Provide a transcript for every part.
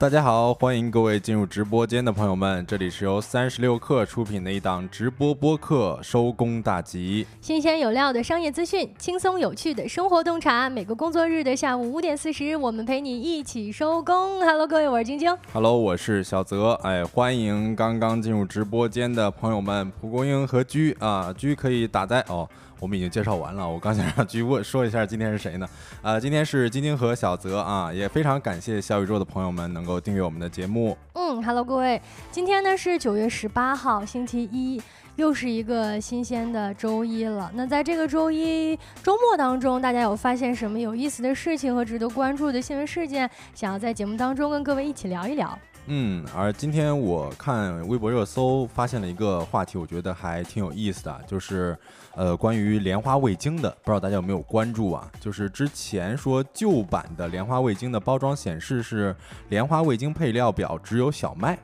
大家好，欢迎各位进入直播间的朋友们，这里是由三十六氪出品的一档直播播客《收工大吉》，新鲜有料的商业资讯，轻松有趣的生活洞察。每个工作日的下午五点四十，我们陪你一起收工。Hello，各位，我是晶晶。Hello，我是小泽。哎，欢迎刚刚进入直播间的朋友们，蒲公英和居啊，居可以打在哦。我们已经介绍完了，我刚想让居问说一下今天是谁呢？呃，今天是晶晶和小泽啊，也非常感谢小宇宙的朋友们能够订阅我们的节目。嗯，Hello，各位，今天呢是九月十八号，星期一，又是一个新鲜的周一了。那在这个周一周末当中，大家有发现什么有意思的事情和值得关注的新闻事件，想要在节目当中跟各位一起聊一聊？嗯，而今天我看微博热搜，发现了一个话题，我觉得还挺有意思的，就是。呃，关于莲花味精的，不知道大家有没有关注啊？就是之前说旧版的莲花味精的包装显示是莲花味精配料表只有小麦。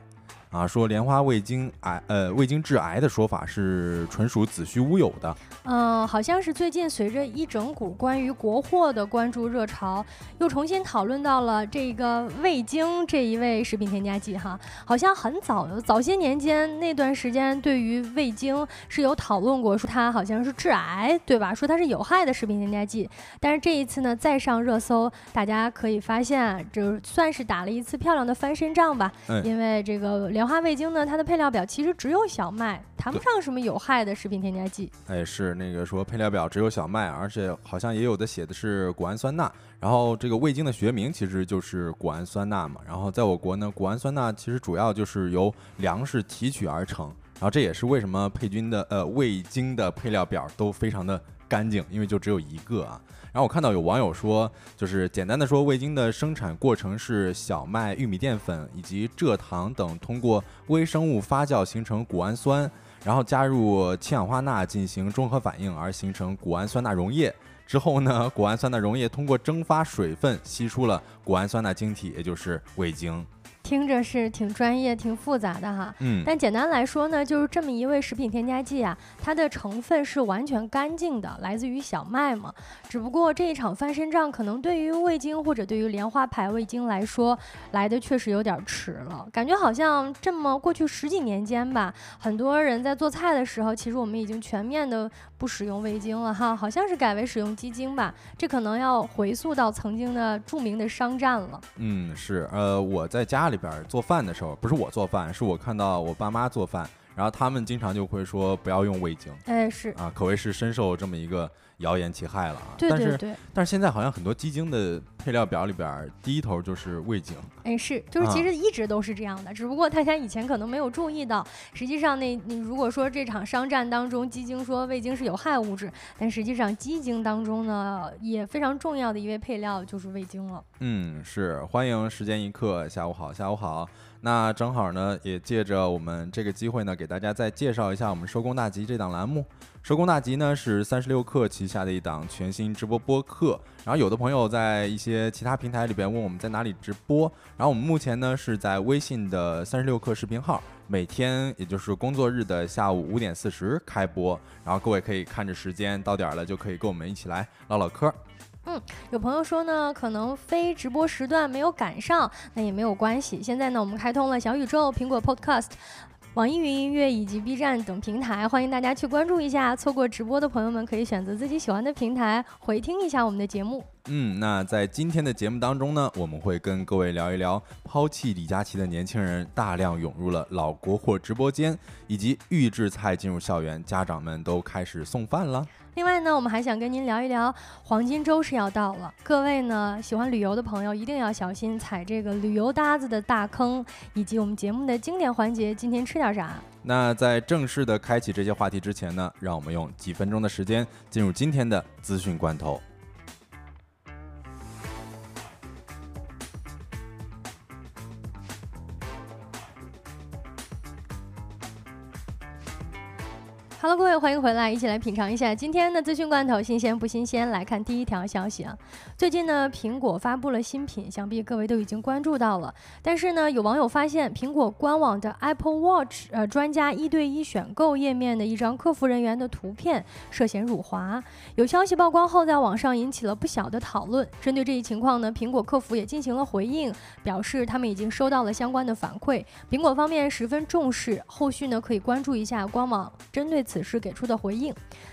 啊，说莲花味精癌，呃，味精致癌的说法是纯属子虚乌有的。嗯，好像是最近随着一整股关于国货的关注热潮，又重新讨论到了这个味精这一味食品添加剂哈。好像很早早些年间那段时间，对于味精是有讨论过，说它好像是致癌，对吧？说它是有害的食品添加剂。但是这一次呢，再上热搜，大家可以发现，这算是打了一次漂亮的翻身仗吧。嗯，因为这个。莲花味精呢，它的配料表其实只有小麦，谈不上什么有害的食品添加剂。哎，是那个说配料表只有小麦，而且好像也有的写的是谷氨酸钠。然后这个味精的学名其实就是谷氨酸钠嘛。然后在我国呢，谷氨酸钠其实主要就是由粮食提取而成。然后这也是为什么配军的呃味精的配料表都非常的干净，因为就只有一个啊。然后我看到有网友说，就是简单的说，味精的生产过程是小麦、玉米淀粉以及蔗糖等通过微生物发酵形成谷氨酸，然后加入氢氧化钠进行中和反应而形成谷氨酸钠溶液。之后呢，谷氨酸钠溶液通过蒸发水分析出了谷氨酸钠晶体，也就是味精。听着是挺专业、挺复杂的哈，嗯，但简单来说呢，就是这么一味食品添加剂啊，它的成分是完全干净的，来自于小麦嘛。只不过这一场翻身仗，可能对于味精或者对于莲花牌味精来说，来的确实有点迟了。感觉好像这么过去十几年间吧，很多人在做菜的时候，其实我们已经全面的不使用味精了哈，好像是改为使用鸡精吧。这可能要回溯到曾经的著名的商战了。嗯，是，呃，我在家里。边做饭的时候，不是我做饭，是我看到我爸妈做饭，然后他们经常就会说不要用味精，哎，是啊，可谓是深受这么一个。谣言其害了啊！对对对，但是现在好像很多鸡精的配料表里边，第一头就是味精。哎，是，就是其实一直都是这样的，只不过大家以前可能没有注意到。实际上，那你如果说这场商战当中，鸡精说味精是有害物质，但实际上鸡精当中呢，也非常重要的一味配料就是味精了。嗯，是，欢迎时间一刻，下午好，下午好。那正好呢，也借着我们这个机会呢，给大家再介绍一下我们收工大吉这档栏目。收工大吉呢是三十六氪旗下的一档全新直播播客。然后有的朋友在一些其他平台里边问我们在哪里直播，然后我们目前呢是在微信的三十六氪视频号，每天也就是工作日的下午五点四十开播。然后各位可以看着时间到点了就可以跟我们一起来唠唠嗑。嗯，有朋友说呢，可能非直播时段没有赶上，那也没有关系。现在呢，我们开通了小宇宙、苹果 Podcast、网易云音乐以及 B 站等平台，欢迎大家去关注一下。错过直播的朋友们，可以选择自己喜欢的平台回听一下我们的节目。嗯，那在今天的节目当中呢，我们会跟各位聊一聊抛弃李佳琦的年轻人大量涌入了老国货直播间，以及预制菜进入校园，家长们都开始送饭了。另外呢，我们还想跟您聊一聊黄金周是要到了，各位呢喜欢旅游的朋友一定要小心踩这个旅游搭子的大坑，以及我们节目的经典环节，今天吃点啥？那在正式的开启这些话题之前呢，让我们用几分钟的时间进入今天的资讯关头。Hello，各位，欢迎回来，一起来品尝一下今天的资讯罐头，新鲜不新鲜？来看第一条消息啊，最近呢，苹果发布了新品，想必各位都已经关注到了。但是呢，有网友发现，苹果官网的 Apple Watch 呃专家一对一选购页面的一张客服人员的图片涉嫌辱华。有消息曝光后，在网上引起了不小的讨论。针对这一情况呢，苹果客服也进行了回应，表示他们已经收到了相关的反馈，苹果方面十分重视，后续呢可以关注一下官网针对。此事给出的回应。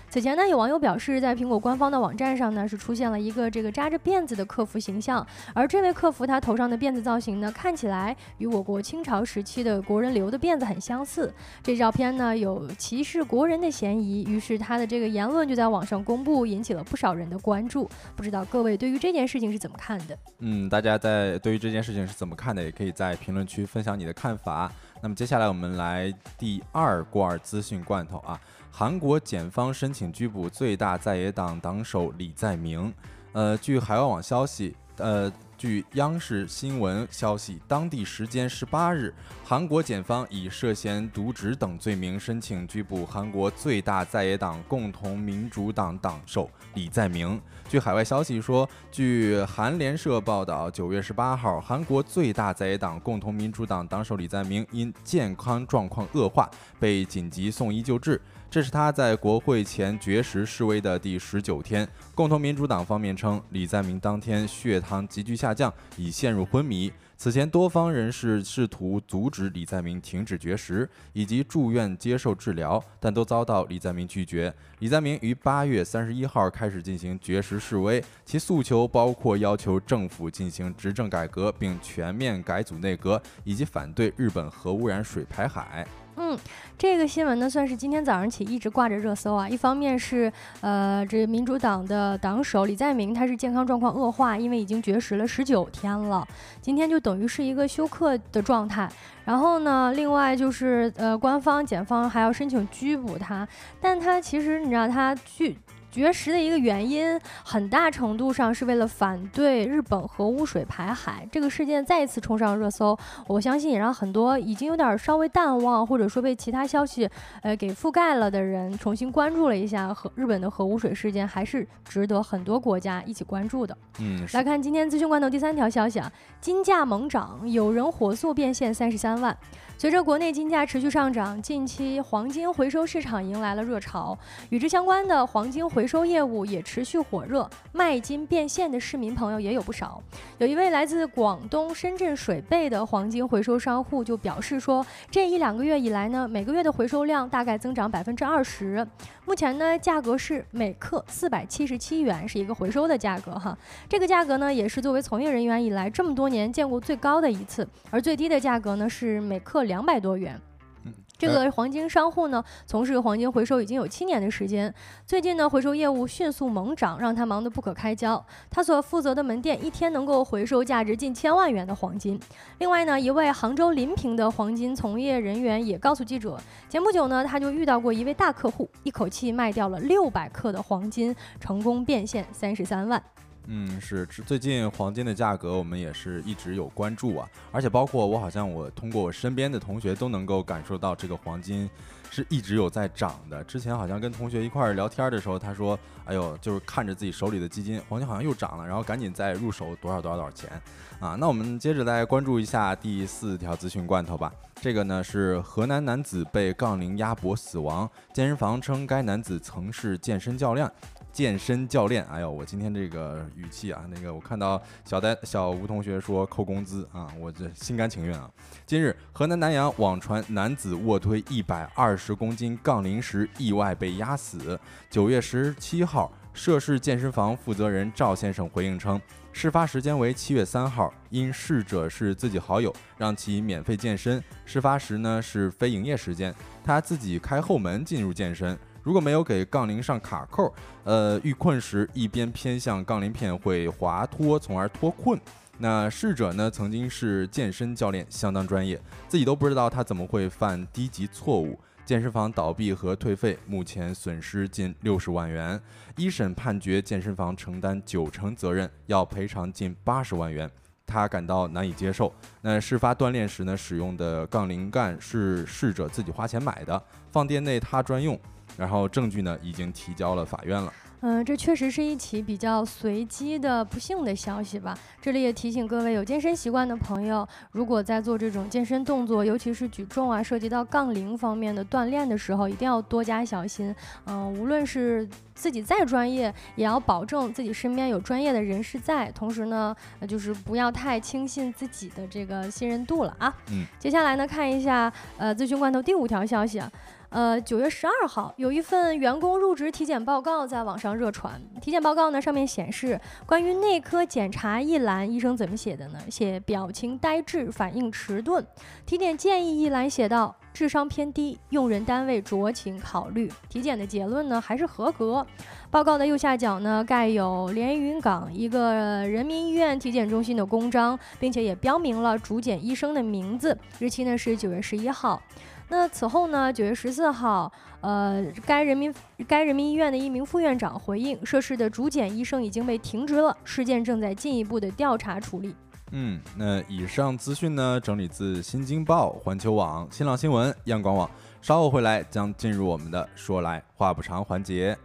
此前呢，有网友表示，在苹果官方的网站上呢，是出现了一个这个扎着辫子的客服形象，而这位客服他头上的辫子造型呢，看起来与我国清朝时期的国人留的辫子很相似。这照片呢，有歧视国人的嫌疑，于是他的这个言论就在网上公布，引起了不少人的关注。不知道各位对于这件事情是怎么看的？嗯，大家在对于这件事情是怎么看的，也可以在评论区分享你的看法。那么接下来我们来第二罐资讯罐头啊，韩国检方申请拘捕最大在野党党首李在明。呃，据海外网消息，呃。据央视新闻消息，当地时间十八日，韩国检方以涉嫌渎职等罪名申请拘捕韩国最大在野党共同民主党党首李在明。据海外消息说，据韩联社报道，九月十八号，韩国最大在野党共同民主党党首李在明因健康状况恶化，被紧急送医救治。这是他在国会前绝食示威的第十九天。共同民主党方面称，李在明当天血糖急剧下降，已陷入昏迷。此前，多方人士试图阻止李在明停止绝食以及住院接受治疗，但都遭到李在明拒绝。李在明于八月三十一号开始进行绝食示威，其诉求包括要求政府进行执政改革，并全面改组内阁，以及反对日本核污染水排海。嗯，这个新闻呢，算是今天早上起一直挂着热搜啊。一方面是，呃，这民主党的党首李在明，他是健康状况恶化，因为已经绝食了十九天了，今天就等于是一个休克的状态。然后呢，另外就是，呃，官方检方还要申请拘捕他，但他其实你知道他拒。绝食的一个原因，很大程度上是为了反对日本核污水排海。这个事件再一次冲上热搜，我相信也让很多已经有点稍微淡忘，或者说被其他消息呃给覆盖了的人，重新关注了一下核日本的核污水事件，还是值得很多国家一起关注的。嗯，来看今天资讯罐头第三条消息啊，金价猛涨，有人火速变现三十三万。随着国内金价持续上涨，近期黄金回收市场迎来了热潮，与之相关的黄金回收业务也持续火热，卖金变现的市民朋友也有不少。有一位来自广东深圳水贝的黄金回收商户就表示说，这一两个月以来呢，每个月的回收量大概增长百分之二十，目前呢价格是每克四百七十七元，是一个回收的价格哈。这个价格呢也是作为从业人员以来这么多年见过最高的一次，而最低的价格呢是每克。两百多元，这个黄金商户呢，从事黄金回收已经有七年的时间。最近呢，回收业务迅速猛涨，让他忙得不可开交。他所负责的门店一天能够回收价值近千万元的黄金。另外呢，一位杭州临平的黄金从业人员也告诉记者，前不久呢，他就遇到过一位大客户，一口气卖掉了六百克的黄金，成功变现三十三万。嗯，是最近黄金的价格，我们也是一直有关注啊，而且包括我好像我通过我身边的同学都能够感受到这个黄金是一直有在涨的。之前好像跟同学一块儿聊天的时候，他说：“哎呦，就是看着自己手里的基金，黄金好像又涨了，然后赶紧再入手多少多少多少钱啊。”那我们接着来关注一下第四条资讯罐头吧。这个呢是河南男子被杠铃压脖死亡，健身房称该男子曾是健身教练。健身教练，哎呦，我今天这个语气啊，那个我看到小呆小吴同学说扣工资啊，我这心甘情愿啊。今日河南南阳网传男子卧推一百二十公斤杠铃时意外被压死。九月十七号，涉事健身房负责人赵先生回应称，事发时间为七月三号，因逝者是自己好友，让其免费健身。事发时呢是非营业时间，他自己开后门进入健身。如果没有给杠铃上卡扣，呃，遇困时一边偏向杠铃片会滑脱，从而脱困。那逝者呢，曾经是健身教练，相当专业，自己都不知道他怎么会犯低级错误。健身房倒闭和退费，目前损失近六十万元。一审判决健身房承担九成责任，要赔偿近八十万元，他感到难以接受。那事发锻炼时呢，使用的杠铃杆是逝者自己花钱买的，放店内他专用。然后证据呢已经提交了法院了。嗯，这确实是一起比较随机的不幸的消息吧。这里也提醒各位有健身习惯的朋友，如果在做这种健身动作，尤其是举重啊，涉及到杠铃方面的锻炼的时候，一定要多加小心。嗯，无论是自己再专业，也要保证自己身边有专业的人士在。同时呢，就是不要太轻信自己的这个信任度了啊。嗯，接下来呢，看一下呃咨询罐头第五条消息啊。呃，九月十二号，有一份员工入职体检报告在网上热传。体检报告呢，上面显示关于内科检查一栏，医生怎么写的呢？写表情呆滞，反应迟钝。体检建议一栏写道：智商偏低，用人单位酌情考虑。体检的结论呢，还是合格。报告的右下角呢，盖有连云港一个人民医院体检中心的公章，并且也标明了主检医生的名字，日期呢是九月十一号。那此后呢？九月十四号，呃，该人民该人民医院的一名副院长回应，涉事的主检医生已经被停职了，事件正在进一步的调查处理。嗯，那以上资讯呢，整理自《新京报》、环球网、新浪新闻、央广网。稍后回来将进入我们的说来话不长环节。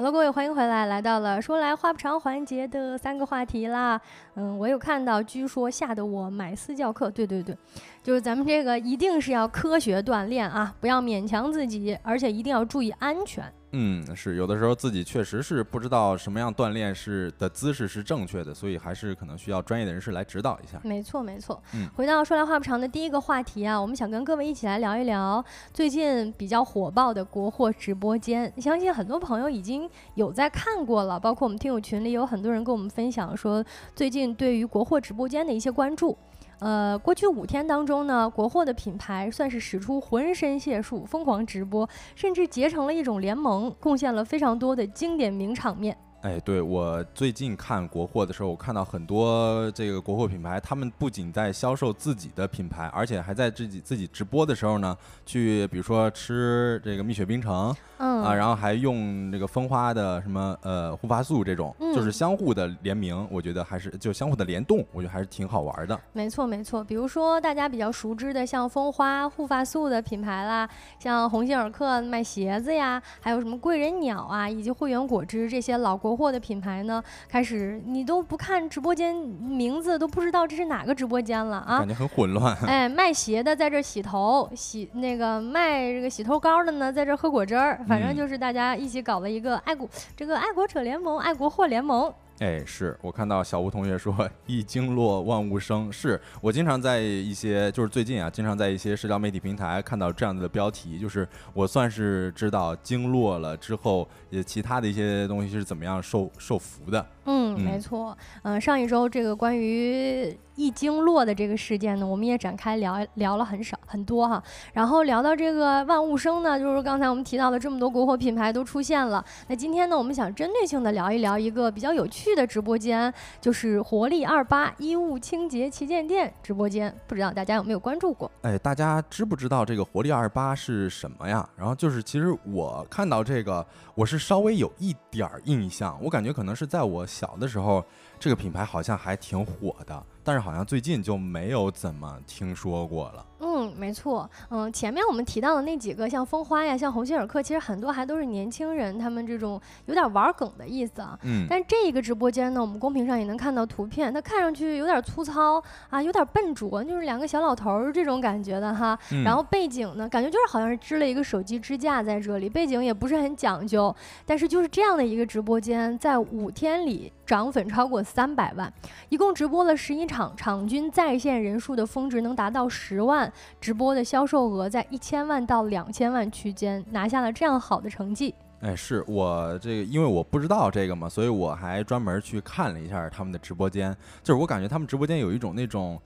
好了各位，欢迎回来，来到了说来话不长环节的三个话题啦。嗯，我有看到，据说吓得我买私教课。对对对，就是咱们这个一定是要科学锻炼啊，不要勉强自己，而且一定要注意安全。嗯，是有的时候自己确实是不知道什么样锻炼是的姿势是正确的，所以还是可能需要专业的人士来指导一下。没错，没错。嗯，回到说来话不长的第一个话题啊，我们想跟各位一起来聊一聊最近比较火爆的国货直播间。相信很多朋友已经有在看过了，包括我们听友群里有很多人跟我们分享说，最近对于国货直播间的一些关注。呃，过去五天当中呢，国货的品牌算是使出浑身解数，疯狂直播，甚至结成了一种联盟，贡献了非常多的经典名场面。哎，对我最近看国货的时候，我看到很多这个国货品牌，他们不仅在销售自己的品牌，而且还在自己自己直播的时候呢，去比如说吃这个蜜雪冰城，嗯啊，然后还用这个蜂花的什么呃护发素这种，就是相互的联名，我觉得还是就相互的联动，我觉得还是挺好玩的。没错没错，比如说大家比较熟知的像蜂花护发素的品牌啦，像鸿星尔克卖鞋子呀，还有什么贵人鸟啊，以及汇源果汁这些老国。国货的品牌呢，开始你都不看直播间名字，都不知道这是哪个直播间了啊？感觉很混乱。哎，卖鞋的在这洗头，洗那个卖这个洗头膏的呢，在这喝果汁儿，反正就是大家一起搞了一个爱国这个爱国者联盟、爱国货联盟。哎，是我看到小吴同学说“一经络万物生”，是我经常在一些就是最近啊，经常在一些社交媒体平台看到这样的标题，就是我算是知道经络了之后，也其他的一些东西是怎么样受受福的。嗯，没错。嗯，上一周这个关于。易经络的这个事件呢，我们也展开聊聊了很少很多哈。然后聊到这个万物生呢，就是刚才我们提到的这么多国货品牌都出现了。那今天呢，我们想针对性的聊一聊一个比较有趣的直播间，就是活力二八衣物清洁旗舰店直播间。不知道大家有没有关注过？哎，大家知不知道这个活力二八是什么呀？然后就是，其实我看到这个，我是稍微有一点儿印象，我感觉可能是在我小的时候。这个品牌好像还挺火的，但是好像最近就没有怎么听说过了。嗯，没错。嗯，前面我们提到的那几个，像风花呀，像鸿星尔克，其实很多还都是年轻人，他们这种有点玩梗的意思啊。嗯。但这一个直播间呢，我们公屏上也能看到图片，它看上去有点粗糙啊，有点笨拙，就是两个小老头儿这种感觉的哈。嗯。然后背景呢，感觉就是好像是支了一个手机支架在这里，背景也不是很讲究。但是就是这样的一个直播间，在五天里涨粉超过。三百万，一共直播了十一场，场均在线人数的峰值能达到十万，直播的销售额在一千万到两千万区间，拿下了这样好的成绩。哎，是我这个，因为我不知道这个嘛，所以我还专门去看了一下他们的直播间，就是我感觉他们直播间有一种那种，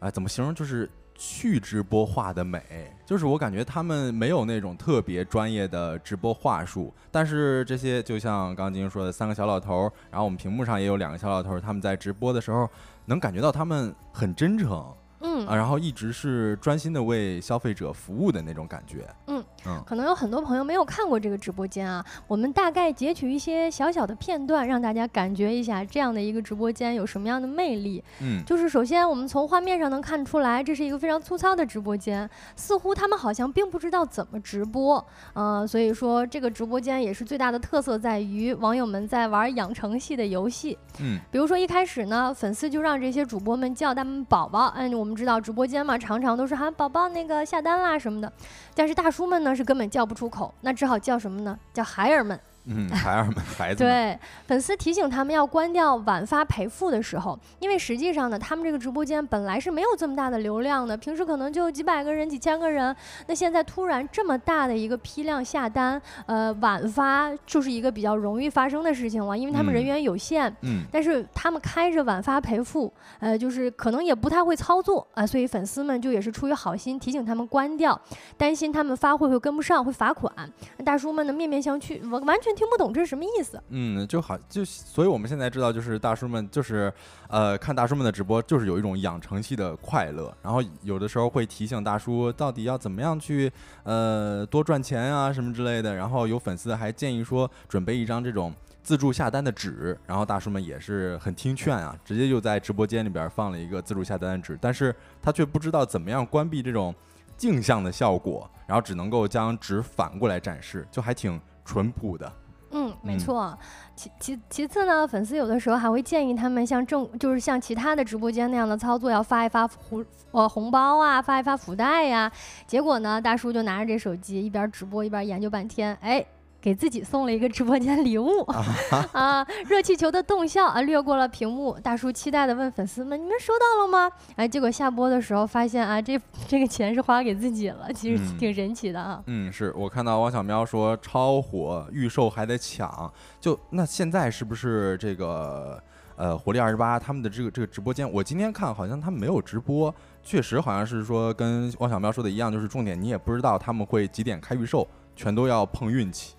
哎，怎么形容，就是。去直播化的美，就是我感觉他们没有那种特别专业的直播话术，但是这些就像刚刚晶说的三个小老头，然后我们屏幕上也有两个小老头，他们在直播的时候能感觉到他们很真诚，嗯啊，然后一直是专心的为消费者服务的那种感觉，嗯。嗯，可能有很多朋友没有看过这个直播间啊，我们大概截取一些小小的片段，让大家感觉一下这样的一个直播间有什么样的魅力。嗯，就是首先我们从画面上能看出来，这是一个非常粗糙的直播间，似乎他们好像并不知道怎么直播，呃，所以说这个直播间也是最大的特色在于网友们在玩养成系的游戏。嗯，比如说一开始呢，粉丝就让这些主播们叫他们宝宝，嗯，我我们知道直播间嘛，常常都是喊宝宝那个下单啦什么的，但是大叔们呢是根本叫不出口，那只好叫什么呢？叫孩儿们。嗯，孩儿们，孩子们，对，粉丝提醒他们要关掉晚发赔付的时候，因为实际上呢，他们这个直播间本来是没有这么大的流量的，平时可能就几百个人、几千个人，那现在突然这么大的一个批量下单，呃，晚发就是一个比较容易发生的事情了，因为他们人员有限，嗯，但是他们开着晚发赔付，呃，就是可能也不太会操作啊，所以粉丝们就也是出于好心提醒他们关掉，担心他们发货会跟不上会罚款，大叔们呢面面相觑，完完全。听不懂这是什么意思？嗯，就好就，所以我们现在知道，就是大叔们就是，呃，看大叔们的直播，就是有一种养成系的快乐。然后有的时候会提醒大叔到底要怎么样去，呃，多赚钱啊什么之类的。然后有粉丝还建议说，准备一张这种自助下单的纸。然后大叔们也是很听劝啊，直接就在直播间里边放了一个自助下单的纸。但是他却不知道怎么样关闭这种镜像的效果，然后只能够将纸反过来展示，就还挺淳朴的。嗯，没错。其其其次呢，粉丝有的时候还会建议他们像正就是像其他的直播间那样的操作，要发一发红呃红包啊，发一发福袋呀。结果呢，大叔就拿着这手机一边直播一边研究半天，哎。给自己送了一个直播间礼物 啊！热气球的动效啊，掠过了屏幕。大叔期待的问粉丝们：“你们收到了吗？”哎，结果下播的时候发现啊，这这个钱是花给自己了，其实挺神奇的啊。嗯，是我看到汪小喵说超火预售还得抢，就那现在是不是这个呃活力二十八他们的这个这个直播间？我今天看好像他们没有直播，确实好像是说跟汪小喵说的一样，就是重点你也不知道他们会几点开预售，全都要碰运气。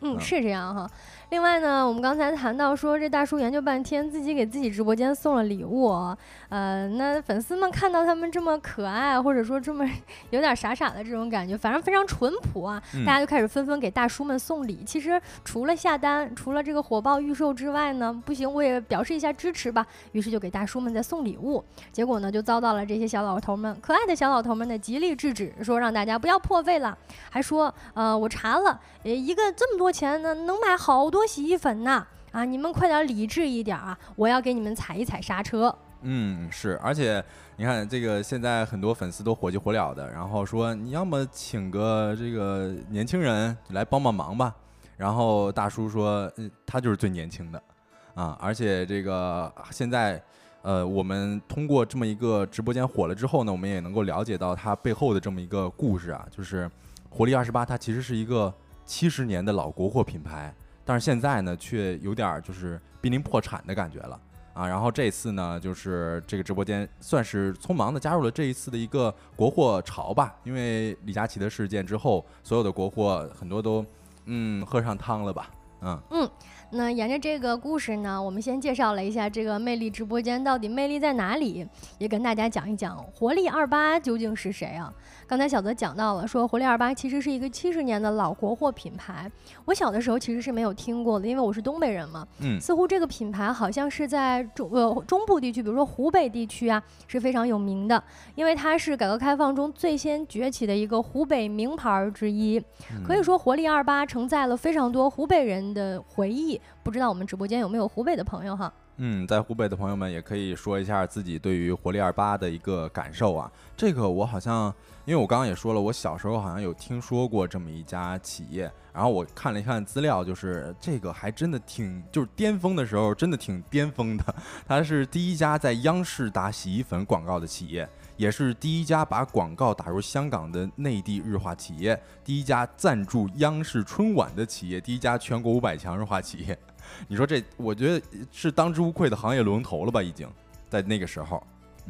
嗯，是这样哈。另外呢，我们刚才谈到说，这大叔研究半天，自己给自己直播间送了礼物。呃，那粉丝们看到他们这么可爱，或者说这么 有点傻傻的这种感觉，反正非常淳朴啊，大家就开始纷纷给大叔们送礼。其实除了下单，除了这个火爆预售之外呢，不行，我也表示一下支持吧。于是就给大叔们在送礼物，结果呢，就遭到了这些小老头们、可爱的小老头们的极力制止，说让大家不要破费了，还说，呃，我查了，一个这么多钱呢，能买好多。多洗衣粉呢啊！你们快点理智一点啊！我要给你们踩一踩刹车。嗯，是，而且你看这个现在很多粉丝都火急火燎的，然后说你要么请个这个年轻人来帮帮忙吧。然后大叔说，嗯，他就是最年轻的啊！而且这个现在，呃，我们通过这么一个直播间火了之后呢，我们也能够了解到他背后的这么一个故事啊，就是活力二十八，它其实是一个七十年的老国货品牌。但是现在呢，却有点就是濒临破产的感觉了啊！然后这次呢，就是这个直播间算是匆忙的加入了这一次的一个国货潮吧，因为李佳琦的事件之后，所有的国货很多都嗯喝上汤了吧，嗯嗯。那沿着这个故事呢，我们先介绍了一下这个魅力直播间到底魅力在哪里，也跟大家讲一讲活力二八究竟是谁啊？刚才小泽讲到了，说活力二八其实是一个七十年的老国货品牌。我小的时候其实是没有听过的，因为我是东北人嘛。嗯。似乎这个品牌好像是在中呃中部地区，比如说湖北地区啊，是非常有名的，因为它是改革开放中最先崛起的一个湖北名牌之一。可以说，活力二八承载了非常多湖北人的回忆。不知道我们直播间有没有湖北的朋友哈？嗯，在湖北的朋友们也可以说一下自己对于活力二八的一个感受啊。这个我好像。因为我刚刚也说了，我小时候好像有听说过这么一家企业，然后我看了一看资料，就是这个还真的挺，就是巅峰的时候真的挺巅峰的。它是第一家在央视打洗衣粉广告的企业，也是第一家把广告打入香港的内地日化企业，第一家赞助央视春晚的企业，第一家全国五百强日化企业。你说这，我觉得是当之无愧的行业龙头了吧？已经在那个时候。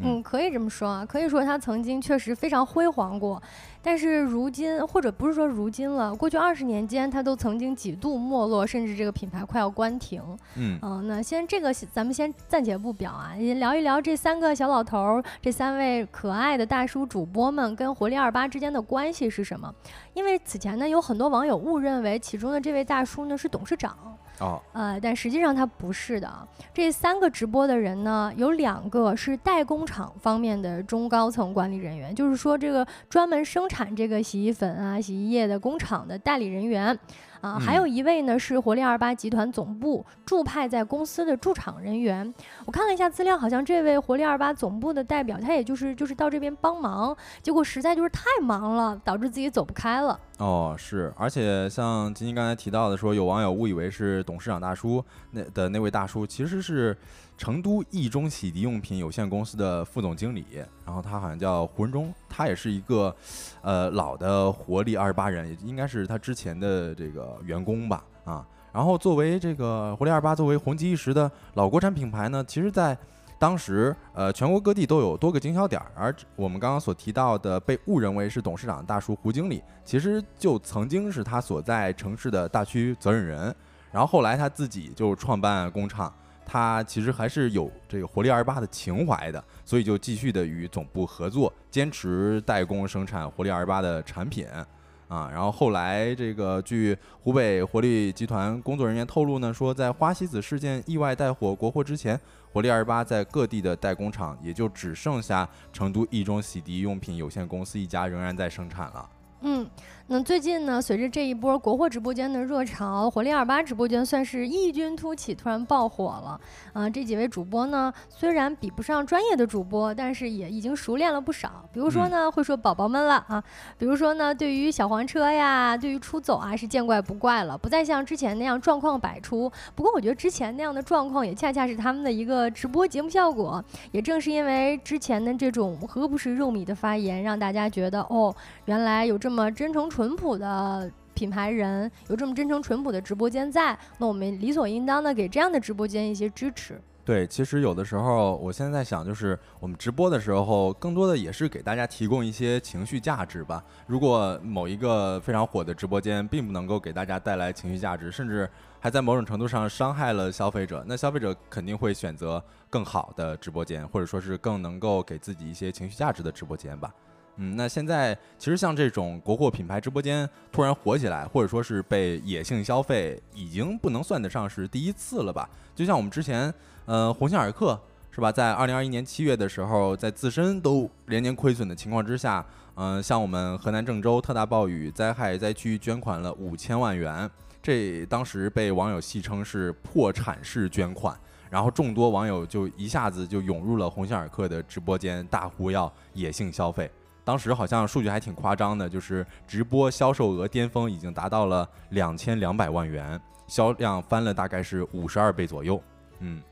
嗯，可以这么说啊，可以说他曾经确实非常辉煌过，但是如今或者不是说如今了，过去二十年间，他都曾经几度没落，甚至这个品牌快要关停。嗯，嗯，那先这个咱们先暂且不表啊，也聊一聊这三个小老头儿，这三位可爱的大叔主播们跟活力二八之间的关系是什么？因为此前呢，有很多网友误认为其中的这位大叔呢是董事长。哦，呃，但实际上他不是的。这三个直播的人呢，有两个是代工厂方面的中高层管理人员，就是说这个专门生产这个洗衣粉啊、洗衣液的工厂的代理人员。啊，还有一位呢是活力二八集团总部驻派在公司的驻场人员。我看了一下资料，好像这位活力二八总部的代表，他也就是就是到这边帮忙，结果实在就是太忙了，导致自己走不开了。哦，是，而且像晶晶刚才提到的，说有网友误以为是董事长大叔那的那位大叔，其实是成都易中洗涤用品有限公司的副总经理，然后他好像叫胡仁忠，他也是一个呃老的活力二十八人，也应该是他之前的这个员工吧，啊，然后作为这个活力二十八作为红极一时的老国产品牌呢，其实在。当时，呃，全国各地都有多个经销点，而我们刚刚所提到的被误认为是董事长大叔胡经理，其实就曾经是他所在城市的大区责任人。然后后来他自己就创办工厂，他其实还是有这个活力二十八的情怀的，所以就继续的与总部合作，坚持代工生产活力二十八的产品。啊，然后后来这个据湖北活力集团工作人员透露呢，说在花西子事件意外带火国货之前，活力二十八在各地的代工厂也就只剩下成都一中洗涤用品有限公司一家仍然在生产了。嗯。那最近呢，随着这一波国货直播间的热潮，活力二八直播间算是异军突起，突然爆火了。啊，这几位主播呢，虽然比不上专业的主播，但是也已经熟练了不少。比如说呢，会说宝宝们了啊；比如说呢，对于小黄车呀，对于出走啊，是见怪不怪了，不再像之前那样状况百出。不过我觉得之前那样的状况，也恰恰是他们的一个直播节目效果。也正是因为之前的这种何不食肉糜的发言，让大家觉得哦，原来有这么真诚纯。淳朴的品牌人有这么真诚淳朴的直播间在，那我们理所应当的给这样的直播间一些支持。对，其实有的时候，我现在在想，就是我们直播的时候，更多的也是给大家提供一些情绪价值吧。如果某一个非常火的直播间并不能够给大家带来情绪价值，甚至还在某种程度上伤害了消费者，那消费者肯定会选择更好的直播间，或者说是更能够给自己一些情绪价值的直播间吧。嗯，那现在其实像这种国货品牌直播间突然火起来，或者说是被野性消费，已经不能算得上是第一次了吧？就像我们之前，呃，鸿星尔克是吧，在二零二一年七月的时候，在自身都连年亏损的情况之下，嗯，向我们河南郑州特大暴雨灾害灾区捐款了五千万元，这当时被网友戏称是破产式捐款，然后众多网友就一下子就涌入了鸿星尔克的直播间，大呼要野性消费。当时好像数据还挺夸张的，就是直播销售额巅峰已经达到了两千两百万元，销量翻了大概是五十二倍左右。嗯，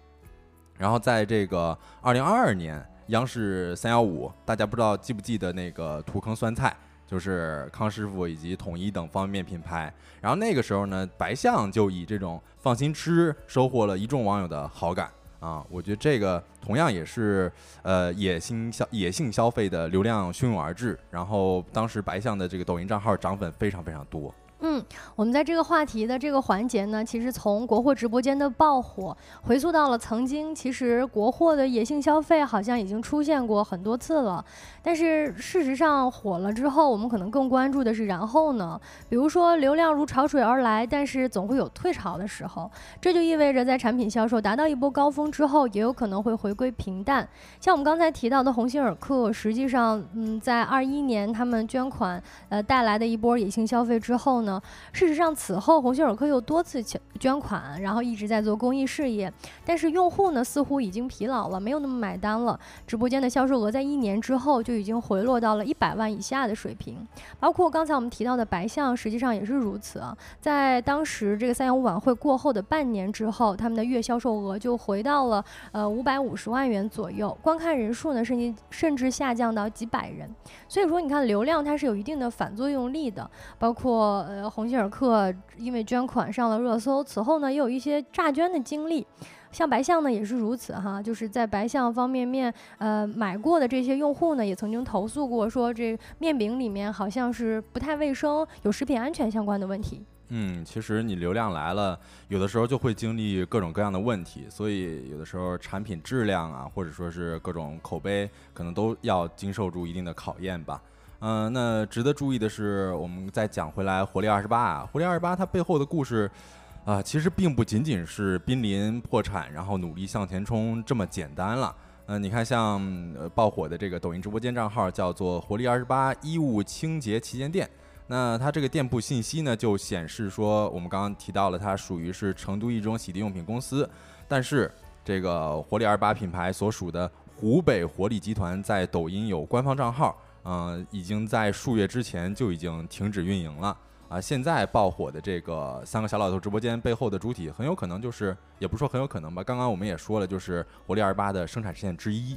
然后在这个二零二二年，央视三幺五，大家不知道记不记得那个土坑酸菜，就是康师傅以及统一等方便面品牌。然后那个时候呢，白象就以这种放心吃收获了一众网友的好感。啊，我觉得这个同样也是，呃，野心消野性消费的流量汹涌而至，然后当时白象的这个抖音账号涨粉非常非常多。嗯，我们在这个话题的这个环节呢，其实从国货直播间的爆火，回溯到了曾经，其实国货的野性消费好像已经出现过很多次了。但是事实上火了之后，我们可能更关注的是然后呢？比如说流量如潮水而来，但是总会有退潮的时候，这就意味着在产品销售达到一波高峰之后，也有可能会回归平淡。像我们刚才提到的鸿星尔克，实际上，嗯，在二一年他们捐款呃带来的一波野性消费之后呢？事实上，此后鸿星尔克又多次捐捐款，然后一直在做公益事业。但是用户呢，似乎已经疲劳了，没有那么买单了。直播间的销售额在一年之后就已经回落到了一百万以下的水平。包括刚才我们提到的白象，实际上也是如此啊。在当时这个三幺五晚会过后的半年之后，他们的月销售额就回到了呃五百五十万元左右，观看人数呢甚至甚至下降到几百人。所以说，你看流量它是有一定的反作用力的，包括呃。鸿星尔克因为捐款上了热搜，此后呢也有一些诈捐的经历。像白象呢也是如此哈，就是在白象方便面呃买过的这些用户呢，也曾经投诉过说这面饼里面好像是不太卫生，有食品安全相关的问题。嗯，其实你流量来了，有的时候就会经历各种各样的问题，所以有的时候产品质量啊，或者说是各种口碑，可能都要经受住一定的考验吧。嗯，那值得注意的是，我们再讲回来，活力二十八啊，活力二十八它背后的故事啊，其实并不仅仅是濒临破产，然后努力向前冲这么简单了。嗯，你看像爆火的这个抖音直播间账号叫做活力二十八衣物清洁旗舰店。那它这个店铺信息呢，就显示说，我们刚刚提到了，它属于是成都一中洗涤用品公司，但是这个活力二八品牌所属的湖北活力集团在抖音有官方账号，嗯，已经在数月之前就已经停止运营了啊。现在爆火的这个三个小老头直播间背后的主体，很有可能就是，也不说很有可能吧，刚刚我们也说了，就是活力二八的生产线之一。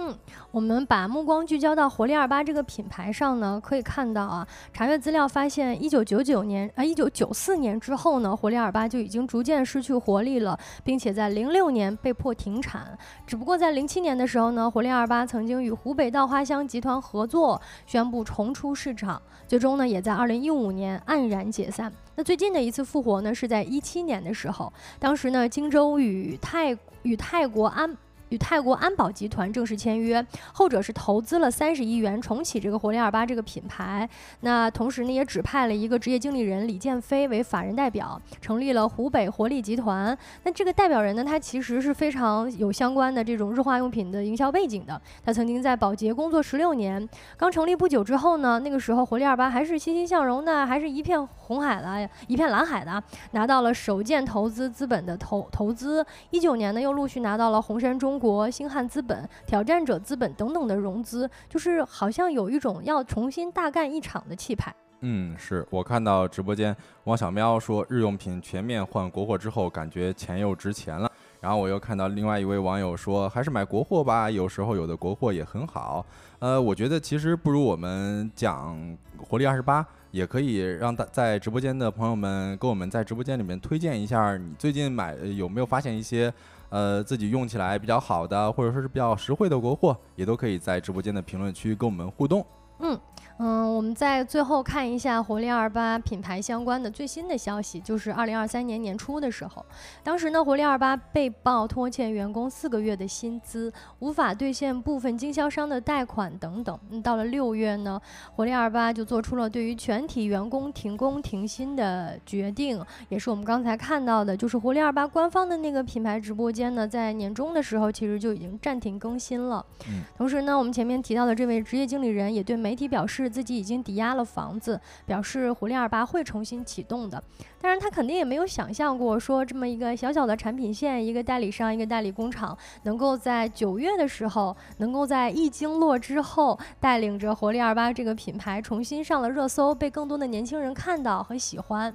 嗯，我们把目光聚焦到活力二八这个品牌上呢，可以看到啊，查阅资料发现，一九九九年啊，一九九四年之后呢，活力二八就已经逐渐失去活力了，并且在零六年被迫停产。只不过在零七年的时候呢，活力二八曾经与湖北稻花香集团合作，宣布重出市场，最终呢，也在二零一五年黯然解散。那最近的一次复活呢，是在一七年的时候，当时呢，荆州与泰与泰国安。与泰国安保集团正式签约，后者是投资了三十亿元重启这个活力二八这个品牌。那同时呢，也指派了一个职业经理人李建飞为法人代表，成立了湖北活力集团。那这个代表人呢，他其实是非常有相关的这种日化用品的营销背景的。他曾经在宝洁工作十六年。刚成立不久之后呢，那个时候活力二八还是欣欣向荣的，还是一片红海的，一片蓝海的，拿到了首建投资资本的投投资。一九年呢，又陆续拿到了红杉中。国星汉资本、挑战者资本等等的融资，就是好像有一种要重新大干一场的气派。嗯，是我看到直播间王小喵说，日用品全面换国货之后，感觉钱又值钱了。然后我又看到另外一位网友说，还是买国货吧，有时候有的国货也很好。呃，我觉得其实不如我们讲活力二十八，也可以让大在直播间的朋友们跟我们在直播间里面推荐一下，你最近买有没有发现一些。呃，自己用起来比较好的，或者说是比较实惠的国货，也都可以在直播间的评论区跟我们互动。嗯。嗯，我们在最后看一下活力二八品牌相关的最新的消息，就是二零二三年年初的时候，当时呢，活力二八被曝拖欠员工四个月的薪资，无法兑现部分经销商的贷款等等。到了六月呢，活力二八就做出了对于全体员工停工停薪的决定，也是我们刚才看到的，就是活力二八官方的那个品牌直播间呢，在年终的时候其实就已经暂停更新了。嗯，同时呢，我们前面提到的这位职业经理人也对媒体表示。自己已经抵押了房子，表示活力二八会重新启动的。当然，他肯定也没有想象过，说这么一个小小的产品线，一个代理商，一个代理工厂，能够在九月的时候，能够在一经落之后，带领着活力二八这个品牌重新上了热搜，被更多的年轻人看到和喜欢。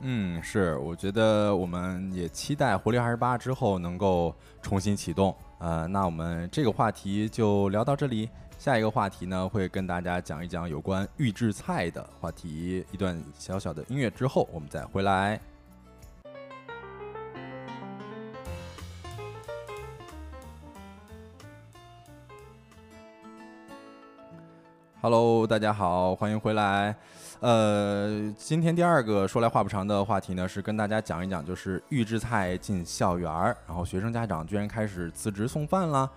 嗯，是，我觉得我们也期待活力二十八之后能够重新启动。呃，那我们这个话题就聊到这里。下一个话题呢，会跟大家讲一讲有关预制菜的话题。一段小小的音乐之后，我们再回来。Hello，大家好，欢迎回来。呃，今天第二个说来话不长的话题呢，是跟大家讲一讲，就是预制菜进校园儿，然后学生家长居然开始辞职送饭了。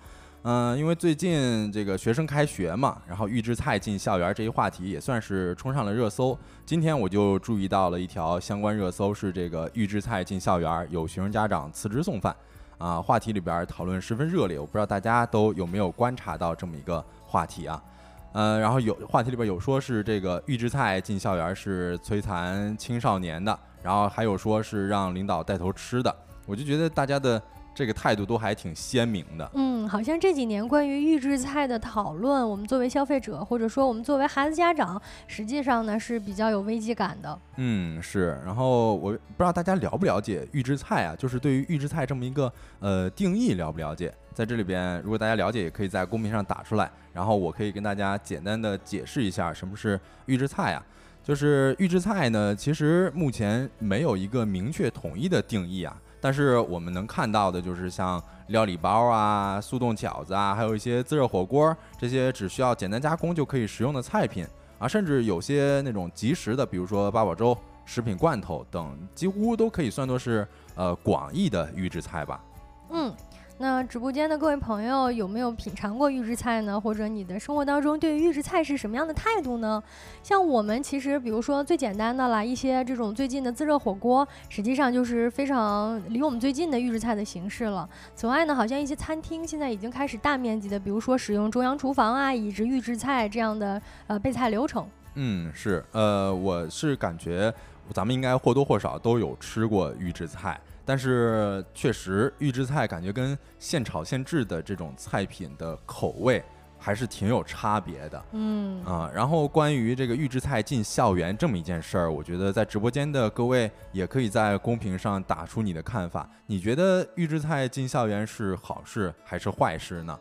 嗯，因为最近这个学生开学嘛，然后预制菜进校园这一话题也算是冲上了热搜。今天我就注意到了一条相关热搜，是这个预制菜进校园，有学生家长辞职送饭，啊，话题里边讨论十分热烈。我不知道大家都有没有观察到这么一个话题啊？呃，然后有话题里边有说是这个预制菜进校园是摧残青少年的，然后还有说是让领导带头吃的，我就觉得大家的。这个态度都还挺鲜明的。嗯，好像这几年关于预制菜的讨论，我们作为消费者，或者说我们作为孩子家长，实际上呢是比较有危机感的。嗯，是。然后我不知道大家了不了解预制菜啊，就是对于预制菜这么一个呃定义了不了解？在这里边，如果大家了解，也可以在公屏上打出来，然后我可以跟大家简单的解释一下什么是预制菜啊。就是预制菜呢，其实目前没有一个明确统一的定义啊。但是我们能看到的就是像料理包啊、速冻饺子啊，还有一些自热火锅这些只需要简单加工就可以食用的菜品啊，甚至有些那种即食的，比如说八宝粥、食品罐头等，几乎都可以算作是呃广义的预制菜吧。嗯。那直播间的各位朋友有没有品尝过预制菜呢？或者你的生活当中对于预制菜是什么样的态度呢？像我们其实，比如说最简单的啦，一些这种最近的自热火锅，实际上就是非常离我们最近的预制菜的形式了。此外呢，好像一些餐厅现在已经开始大面积的，比如说使用中央厨房啊，以及预制菜这样的呃备菜流程。嗯，是，呃，我是感觉咱们应该或多或少都有吃过预制菜。但是确实，预制菜感觉跟现炒现制的这种菜品的口味还是挺有差别的。嗯啊，然后关于这个预制菜进校园这么一件事儿，我觉得在直播间的各位也可以在公屏上打出你的看法。你觉得预制菜进校园是好事还是坏事呢？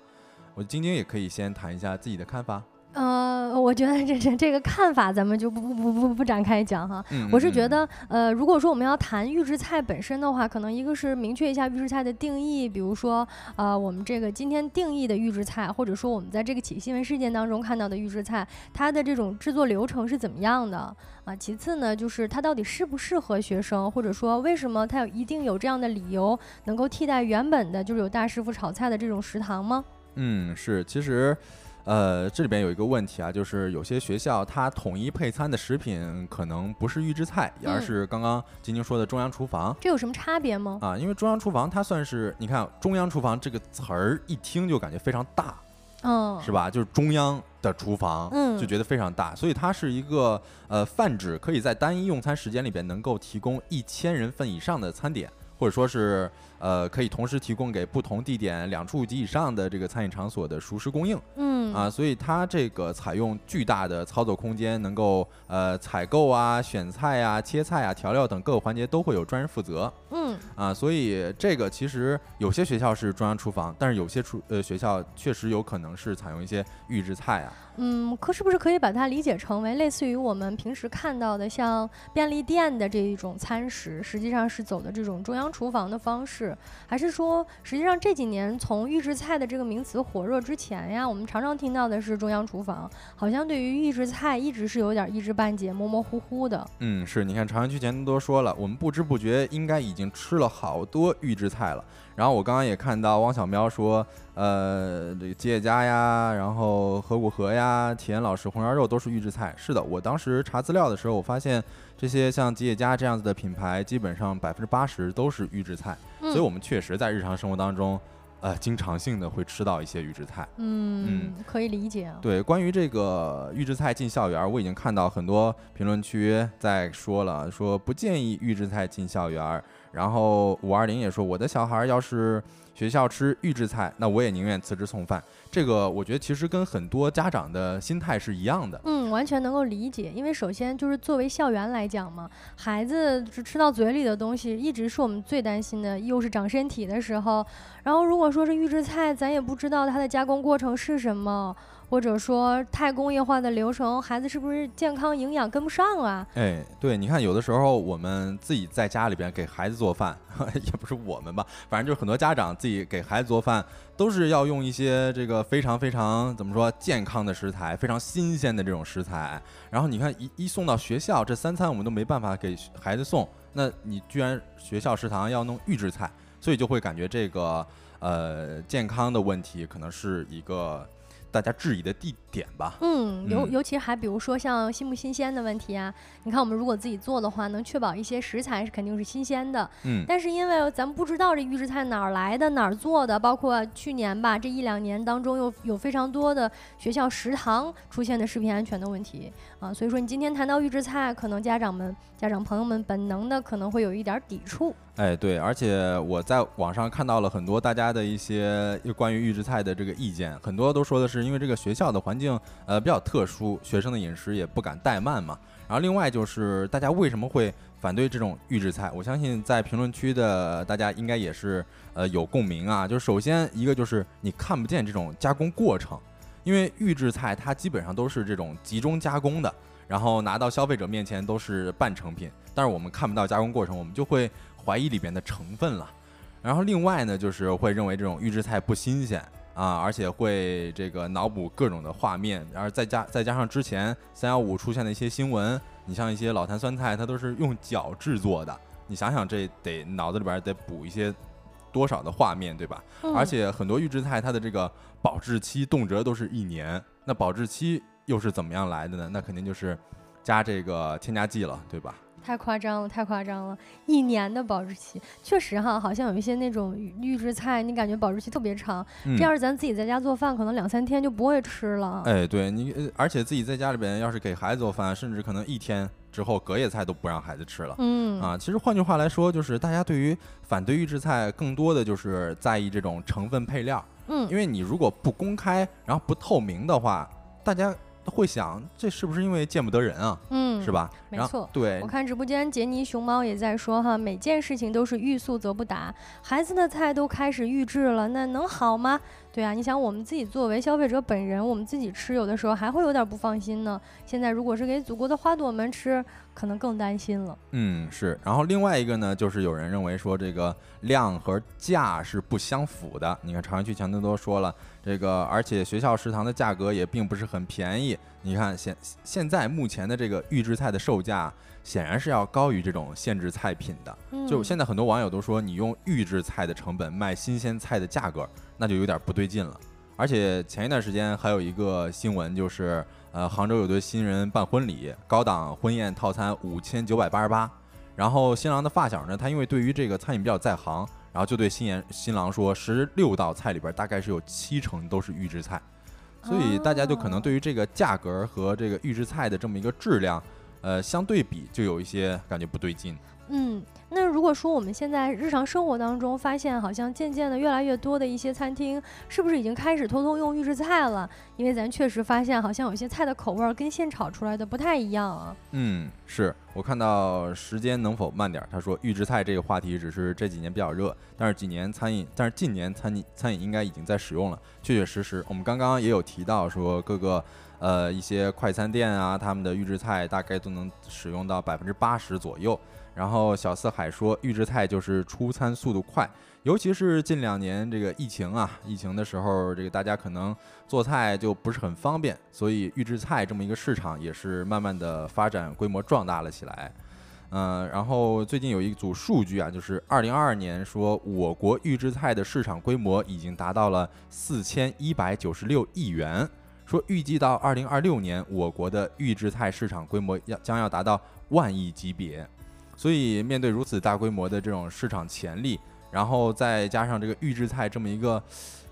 我晶晶也可以先谈一下自己的看法。呃，我觉得这这这个看法咱们就不不不不不展开讲哈。嗯，我是觉得，呃，如果说我们要谈预制菜本身的话，可能一个是明确一下预制菜的定义，比如说，呃，我们这个今天定义的预制菜，或者说我们在这个起新闻事件当中看到的预制菜，它的这种制作流程是怎么样的啊？其次呢，就是它到底适不适合学生，或者说为什么它有一定有这样的理由能够替代原本的就是有大师傅炒菜的这种食堂吗？嗯，是，其实。呃，这里边有一个问题啊，就是有些学校它统一配餐的食品可能不是预制菜，而是刚刚晶晶说的中央厨房。这有什么差别吗？啊，因为中央厨房它算是，你看中央厨房这个词儿一听就感觉非常大，嗯，是吧？就是中央的厨房，嗯，就觉得非常大，所以它是一个呃泛指，可以在单一用餐时间里边能够提供一千人份以上的餐点，或者说是。呃，可以同时提供给不同地点两处及以上的这个餐饮场所的熟食供应。嗯啊，所以它这个采用巨大的操作空间，能够呃采购啊、选菜啊、切菜啊、调料等各个环节都会有专人负责。嗯啊，所以这个其实有些学校是中央厨房，但是有些厨呃学校确实有可能是采用一些预制菜啊。嗯，可是不是可以把它理解成为类似于我们平时看到的像便利店的这一种餐食，实际上是走的这种中央厨房的方式？还是说，实际上这几年从预制菜的这个名词火热之前呀，我们常常听到的是中央厨房，好像对于预制菜一直是有点一知半解、模模糊糊的。嗯，是，你看朝阳区前都说了，我们不知不觉应该已经吃了好多预制菜了。然后我刚刚也看到汪小喵说，呃，这个吉野家呀，然后河谷河呀，体验老师红烧肉都是预制菜。是的，我当时查资料的时候，我发现。这些像吉野家这样子的品牌，基本上百分之八十都是预制菜，所以我们确实在日常生活当中，呃，经常性的会吃到一些预制菜。嗯，可以理解啊。对，关于这个预制菜进校园，我已经看到很多评论区在说了，说不建议预制菜进校园。然后五二零也说，我的小孩要是学校吃预制菜，那我也宁愿辞职送饭。这个我觉得其实跟很多家长的心态是一样的。嗯，完全能够理解，因为首先就是作为校园来讲嘛，孩子吃到嘴里的东西一直是我们最担心的，又是长身体的时候。然后如果说是预制菜，咱也不知道它的加工过程是什么。或者说太工业化的流程，孩子是不是健康营养跟不上啊？哎，对，你看有的时候我们自己在家里边给孩子做饭，也不是我们吧，反正就是很多家长自己给孩子做饭，都是要用一些这个非常非常怎么说健康的食材，非常新鲜的这种食材。然后你看一一送到学校，这三餐我们都没办法给孩子送，那你居然学校食堂要弄预制菜，所以就会感觉这个呃健康的问题可能是一个。大家质疑的地点吧，嗯，尤尤其还比如说像新不新鲜的问题啊，你看我们如果自己做的话，能确保一些食材是肯定是新鲜的，嗯，但是因为咱们不知道这预制菜哪儿来的哪儿做的，包括去年吧这一两年当中又有非常多的学校食堂出现的食品安全的问题。啊，所以说你今天谈到预制菜，可能家长们、家长朋友们本能的可能会有一点抵触。哎，对，而且我在网上看到了很多大家的一些关于预制菜的这个意见，很多都说的是因为这个学校的环境呃比较特殊，学生的饮食也不敢怠慢嘛。然后另外就是大家为什么会反对这种预制菜？我相信在评论区的大家应该也是呃有共鸣啊。就是首先一个就是你看不见这种加工过程，因为预制菜它基本上都是这种集中加工的，然后拿到消费者面前都是半成品，但是我们看不到加工过程，我们就会。怀疑里边的成分了。然后另外呢，就是会认为这种预制菜不新鲜啊，而且会这个脑补各种的画面，然后再加再加上之前三幺五出现的一些新闻，你像一些老坛酸菜，它都是用脚制作的，你想想这得脑子里边得补一些多少的画面，对吧？而且很多预制菜它的这个保质期动辄都是一年，那保质期又是怎么样来的呢？那肯定就是加这个添加剂了，对吧？太夸张了，太夸张了！一年的保质期，确实哈，好像有一些那种预制菜，你感觉保质期特别长。这要是咱自己在家做饭，可能两三天就不会吃了。哎，对你，而且自己在家里边要是给孩子做饭，甚至可能一天之后隔夜菜都不让孩子吃了。嗯啊，其实换句话来说，就是大家对于反对预制菜，更多的就是在意这种成分配料。嗯，因为你如果不公开，然后不透明的话，大家。会想这是不是因为见不得人啊？嗯，是吧？没错。对，我看直播间杰尼熊猫也在说哈，每件事情都是欲速则不达，孩子的菜都开始预制了，那能好吗？对啊，你想我们自己作为消费者本人，我们自己吃有的时候还会有点不放心呢。现在如果是给祖国的花朵们吃，可能更担心了。嗯，是。然后另外一个呢，就是有人认为说这个量和价是不相符的。你看朝阳区强多多说了这个，而且学校食堂的价格也并不是很便宜。你看现现在目前的这个预制菜的售价。显然是要高于这种限制菜品的。就现在很多网友都说，你用预制菜的成本卖新鲜菜的价格，那就有点不对劲了。而且前一段时间还有一个新闻，就是呃，杭州有对新人办婚礼，高档婚宴套餐五千九百八十八。然后新郎的发小呢，他因为对于这个餐饮比较在行，然后就对新言新郎说，十六道菜里边大概是有七成都是预制菜，所以大家就可能对于这个价格和这个预制菜的这么一个质量。呃，相对比就有一些感觉不对劲。嗯，那如果说我们现在日常生活当中发现，好像渐渐的越来越多的一些餐厅，是不是已经开始偷偷用预制菜了？因为咱确实发现，好像有些菜的口味跟现炒出来的不太一样啊。嗯，是我看到时间能否慢点？他说预制菜这个话题只是这几年比较热，但是几年餐饮，但是近年餐饮餐饮应该已经在使用了，确确实实。我们刚刚也有提到说各个。呃，一些快餐店啊，他们的预制菜大概都能使用到百分之八十左右。然后小四海说，预制菜就是出餐速度快，尤其是近两年这个疫情啊，疫情的时候，这个大家可能做菜就不是很方便，所以预制菜这么一个市场也是慢慢的发展规模壮大了起来。嗯，然后最近有一组数据啊，就是二零二二年说我国预制菜的市场规模已经达到了四千一百九十六亿元。说预计到二零二六年，我国的预制菜市场规模要将要达到万亿级别，所以面对如此大规模的这种市场潜力，然后再加上这个预制菜这么一个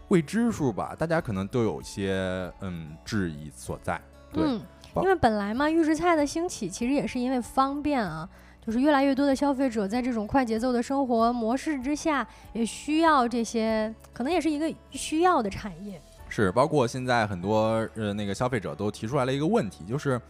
未知数吧，大家可能都有些嗯质疑所在。嗯，因为本来嘛，预制菜的兴起其实也是因为方便啊，就是越来越多的消费者在这种快节奏的生活模式之下，也需要这些，可能也是一个需要的产业。是，包括现在很多呃那个消费者都提出来了一个问题，就是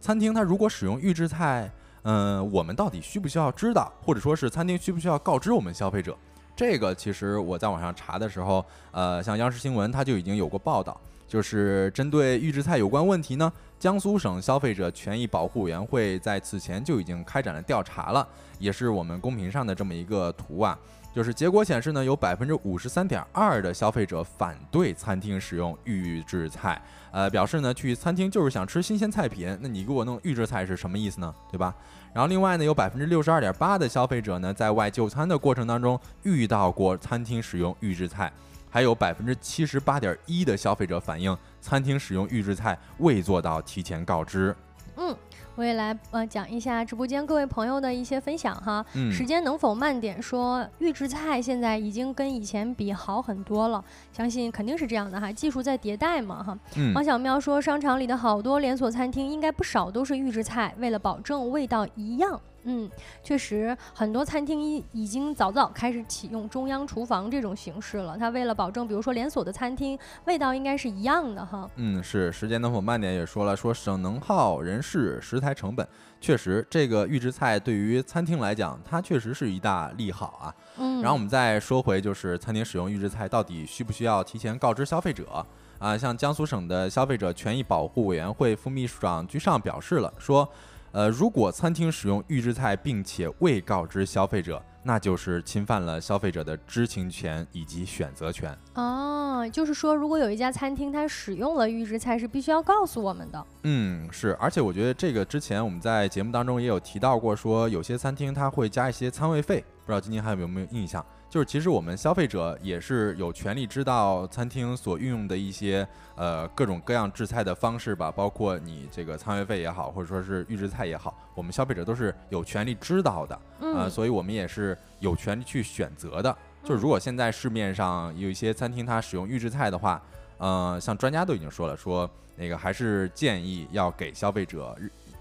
餐厅它如果使用预制菜，嗯，我们到底需不需要知道，或者说是餐厅需不需要告知我们消费者？这个其实我在网上查的时候，呃，像央视新闻它就已经有过报道，就是针对预制菜有关问题呢，江苏省消费者权益保护委员会在此前就已经开展了调查了，也是我们公屏上的这么一个图啊。就是结果显示呢，有百分之五十三点二的消费者反对餐厅使用预制菜，呃，表示呢去餐厅就是想吃新鲜菜品，那你给我弄预制菜是什么意思呢？对吧？然后另外呢，有百分之六十二点八的消费者呢在外就餐的过程当中遇到过餐厅使用预制菜，还有百分之七十八点一的消费者反映餐厅使用预制菜未做到提前告知。嗯。我也来呃讲一下直播间各位朋友的一些分享哈。时间能否慢点？说预制菜现在已经跟以前比好很多了，相信肯定是这样的哈。技术在迭代嘛哈。王小喵说，商场里的好多连锁餐厅应该不少都是预制菜，为了保证味道一样。嗯，确实，很多餐厅已已经早早开始启用中央厨房这种形式了。它为了保证，比如说连锁的餐厅味道应该是一样的哈。嗯，是。时间能否慢点？也说了，说省能耗、人事、食材成本，确实，这个预制菜对于餐厅来讲，它确实是一大利好啊。嗯。然后我们再说回，就是餐厅使用预制菜到底需不需要提前告知消费者啊？像江苏省的消费者权益保护委员会副秘书长居上表示了，说。呃，如果餐厅使用预制菜并且未告知消费者，那就是侵犯了消费者的知情权以及选择权。哦，就是说，如果有一家餐厅它使用了预制菜，是必须要告诉我们的。嗯，是，而且我觉得这个之前我们在节目当中也有提到过，说有些餐厅它会加一些餐位费，不知道今天还有没有印象？就是其实我们消费者也是有权利知道餐厅所运用的一些呃各种各样制菜的方式吧，包括你这个餐位费也好，或者说是预制菜也好，我们消费者都是有权利知道的，呃，所以我们也是有权利去选择的。就是如果现在市面上有一些餐厅它使用预制菜的话，呃，像专家都已经说了，说那个还是建议要给消费者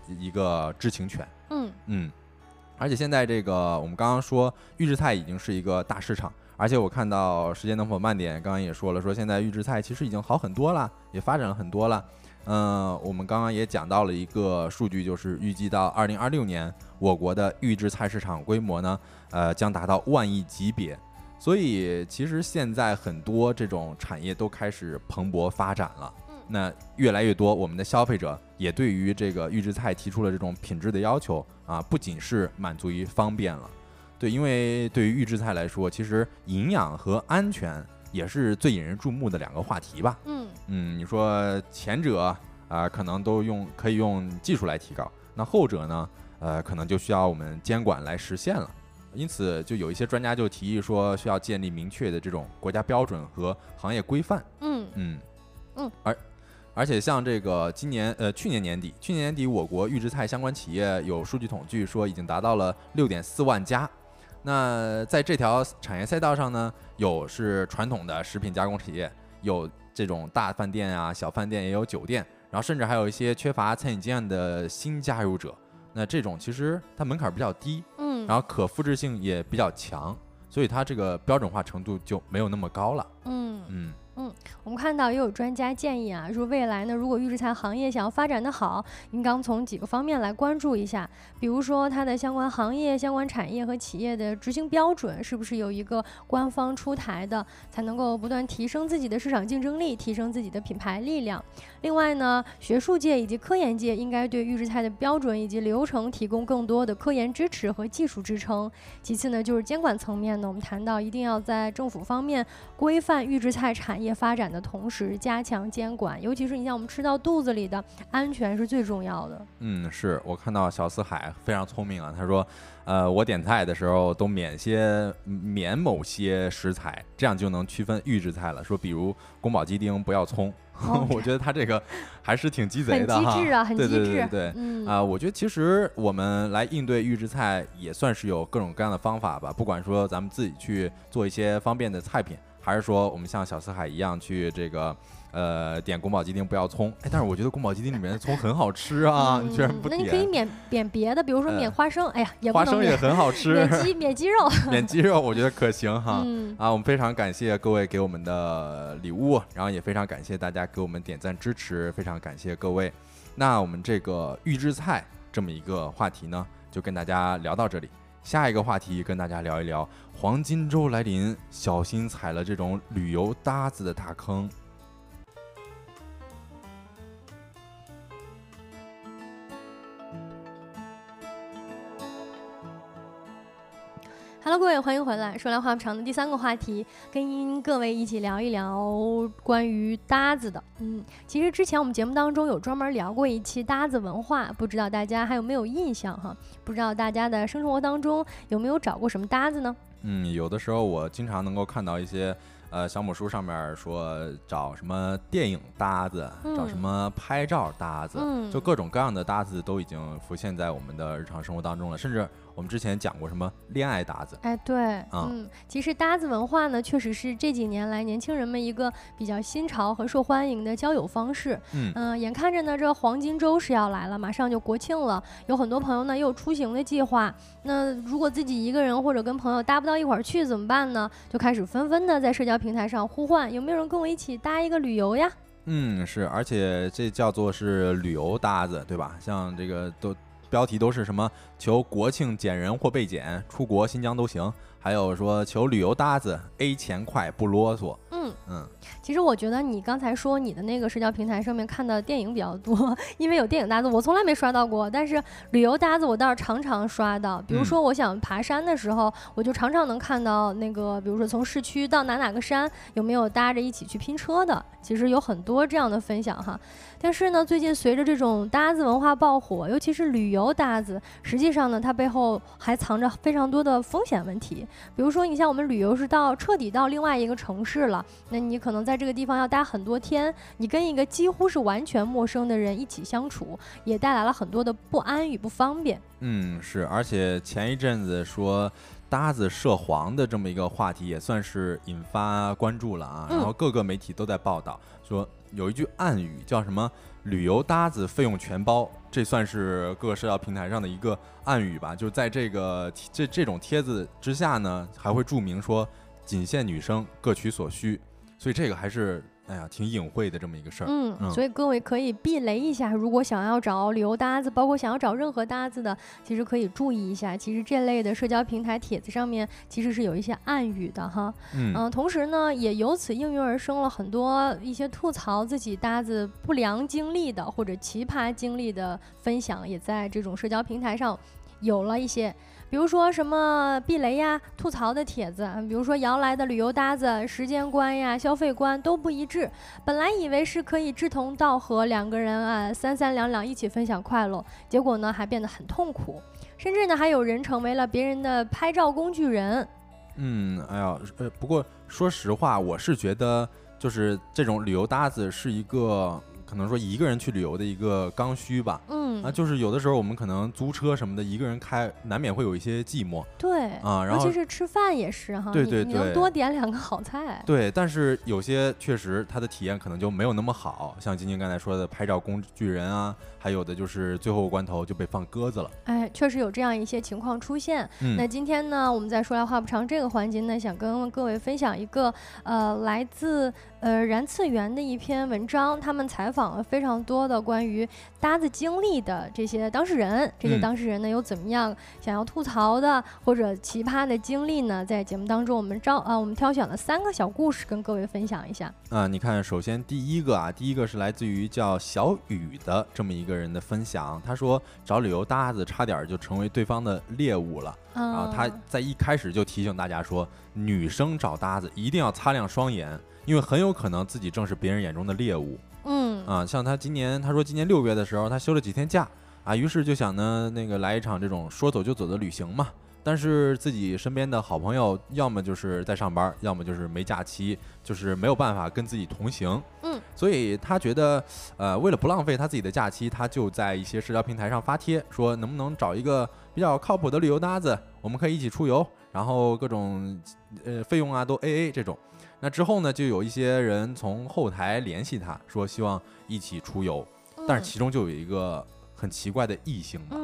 一个知情权。嗯嗯。而且现在这个，我们刚刚说预制菜已经是一个大市场，而且我看到时间能否慢点，刚刚也说了，说现在预制菜其实已经好很多了，也发展了很多了。嗯，我们刚刚也讲到了一个数据，就是预计到二零二六年，我国的预制菜市场规模呢，呃，将达到万亿级别。所以其实现在很多这种产业都开始蓬勃发展了。那越来越多，我们的消费者也对于这个预制菜提出了这种品质的要求啊，不仅是满足于方便了，对，因为对于预制菜来说，其实营养和安全也是最引人注目的两个话题吧。嗯嗯，你说前者啊，可能都用可以用技术来提高，那后者呢，呃，可能就需要我们监管来实现了。因此，就有一些专家就提议说，需要建立明确的这种国家标准和行业规范。嗯嗯嗯，而。而且像这个今年呃去年年底，去年年底我国预制菜相关企业有数据统计说已经达到了六点四万家。那在这条产业赛道上呢，有是传统的食品加工企业，有这种大饭店啊、小饭店，也有酒店，然后甚至还有一些缺乏餐饮经验的新加入者。那这种其实它门槛比较低，嗯，然后可复制性也比较强，所以它这个标准化程度就没有那么高了。嗯嗯。嗯，我们看到也有专家建议啊，说未来呢，如果预制菜行业想要发展的好，应当从几个方面来关注一下，比如说它的相关行业、相关产业和企业的执行标准是不是有一个官方出台的，才能够不断提升自己的市场竞争力，提升自己的品牌力量。另外呢，学术界以及科研界应该对预制菜的标准以及流程提供更多的科研支持和技术支撑。其次呢，就是监管层面呢，我们谈到一定要在政府方面规范预制菜产业。业发展的同时，加强监管，尤其是你像我们吃到肚子里的安全是最重要的。嗯，是我看到小四海非常聪明啊，他说，呃，我点菜的时候都免些免某些食材，这样就能区分预制菜了。说比如宫保鸡丁不要葱，我觉得他这个还是挺鸡 贼的哈。很机智啊，很机智。对对对对，嗯啊，我觉得其实我们来应对预制菜也算是有各种各样的方法吧，不管说咱们自己去做一些方便的菜品。还是说我们像小四海一样去这个呃点宫保鸡丁不要葱？哎，但是我觉得宫保鸡丁里面的葱很好吃啊，你 居然不点？那你可以免免别的，比如说免花生。哎呀，也花生也很好吃。免鸡免鸡肉，免鸡肉我觉得可行哈。嗯啊，我们非常感谢各位给我们的礼物，然后也非常感谢大家给我们点赞支持，非常感谢各位。那我们这个预制菜这么一个话题呢，就跟大家聊到这里。下一个话题跟大家聊一聊，黄金周来临，小心踩了这种旅游搭子的大坑。Hello，各位，欢迎回来。说来话不长的第三个话题，跟各位一起聊一聊关于搭子的。嗯，其实之前我们节目当中有专门聊过一期搭子文化，不知道大家还有没有印象哈？不知道大家的生活当中有没有找过什么搭子呢？嗯，有的时候我经常能够看到一些。呃，小母书上面说找什么电影搭子，找什么拍照搭子，就各种各样的搭子都已经浮现在我们的日常生活当中了。甚至我们之前讲过什么恋爱搭子，哎，对，嗯，其实搭子文化呢，确实是这几年来年轻人们一个比较新潮和受欢迎的交友方式。嗯，眼看着呢，这黄金周是要来了，马上就国庆了，有很多朋友呢也有出行的计划。那如果自己一个人或者跟朋友搭不到一块儿去怎么办呢？就开始纷纷的在社交。平台上呼唤，有没有人跟我一起搭一个旅游呀？嗯，是，而且这叫做是旅游搭子，对吧？像这个都标题都是什么？求国庆减人或被减，出国新疆都行。还有说求旅游搭子，A 钱快不啰嗦。嗯，嗯，其实我觉得你刚才说你的那个社交平台上面看的电影比较多，因为有电影搭子，我从来没刷到过。但是旅游搭子我倒是常常刷到，比如说我想爬山的时候，我就常常能看到那个，比如说从市区到哪哪个山，有没有搭着一起去拼车的。其实有很多这样的分享哈。但是呢，最近随着这种搭子文化爆火，尤其是旅游搭子，实际上呢，它背后还藏着非常多的风险问题。比如说，你像我们旅游是到彻底到另外一个城市了，那你可能在这个地方要待很多天，你跟一个几乎是完全陌生的人一起相处，也带来了很多的不安与不方便。嗯，是，而且前一阵子说搭子涉黄的这么一个话题，也算是引发关注了啊。然后各个媒体都在报道说。有一句暗语叫什么“旅游搭子费用全包”，这算是各个社交平台上的一个暗语吧。就是在这个这这种帖子之下呢，还会注明说仅限女生，各取所需。所以这个还是。哎呀，挺隐晦的这么一个事儿。嗯，所以各位可以避雷一下，如果想要找旅游搭子，包括想要找任何搭子的，其实可以注意一下。其实这类的社交平台帖子上面其实是有一些暗语的哈。嗯，同时呢，也由此应运而生了很多一些吐槽自己搭子不良经历的或者奇葩经历的分享，也在这种社交平台上有了一些。比如说什么避雷呀、吐槽的帖子，比如说摇来的旅游搭子时间观呀、消费观都不一致。本来以为是可以志同道合，两个人啊三三两两一起分享快乐，结果呢还变得很痛苦，甚至呢还有人成为了别人的拍照工具人。嗯，哎呀，呃，不过说实话，我是觉得就是这种旅游搭子是一个。可能说一个人去旅游的一个刚需吧，嗯，啊，就是有的时候我们可能租车什么的，一个人开难免会有一些寂寞，对，啊，然后尤其是吃饭也是哈，对对对，你能多点两个好菜，对，但是有些确实它的体验可能就没有那么好，像晶晶刚才说的拍照工具人啊，还有的就是最后关头就被放鸽子了，哎，确实有这样一些情况出现。那今天呢，我们在说来话不长这个环节呢，想跟各位分享一个呃来自呃燃次元的一篇文章，他们采。访了非常多的关于搭子经历的这些当事人，这些当事人呢有怎么样想要吐槽的或者奇葩的经历呢？在节目当中，我们招啊，我们挑选了三个小故事跟各位分享一下。啊，你看，首先第一个啊，第一个是来自于叫小雨的这么一个人的分享，他说找旅游搭子差点就成为对方的猎物了。啊，他在一开始就提醒大家说，女生找搭子一定要擦亮双眼，因为很有可能自己正是别人眼中的猎物。嗯啊，像他今年，他说今年六月的时候，他休了几天假啊，于是就想呢，那个来一场这种说走就走的旅行嘛。但是自己身边的好朋友，要么就是在上班，要么就是没假期，就是没有办法跟自己同行。嗯，所以他觉得，呃，为了不浪费他自己的假期，他就在一些社交平台上发帖，说能不能找一个比较靠谱的旅游搭子，我们可以一起出游，然后各种呃费用啊都 A A 这种。那之后呢，就有一些人从后台联系他，说希望一起出游，但是其中就有一个很奇怪的异性嘛，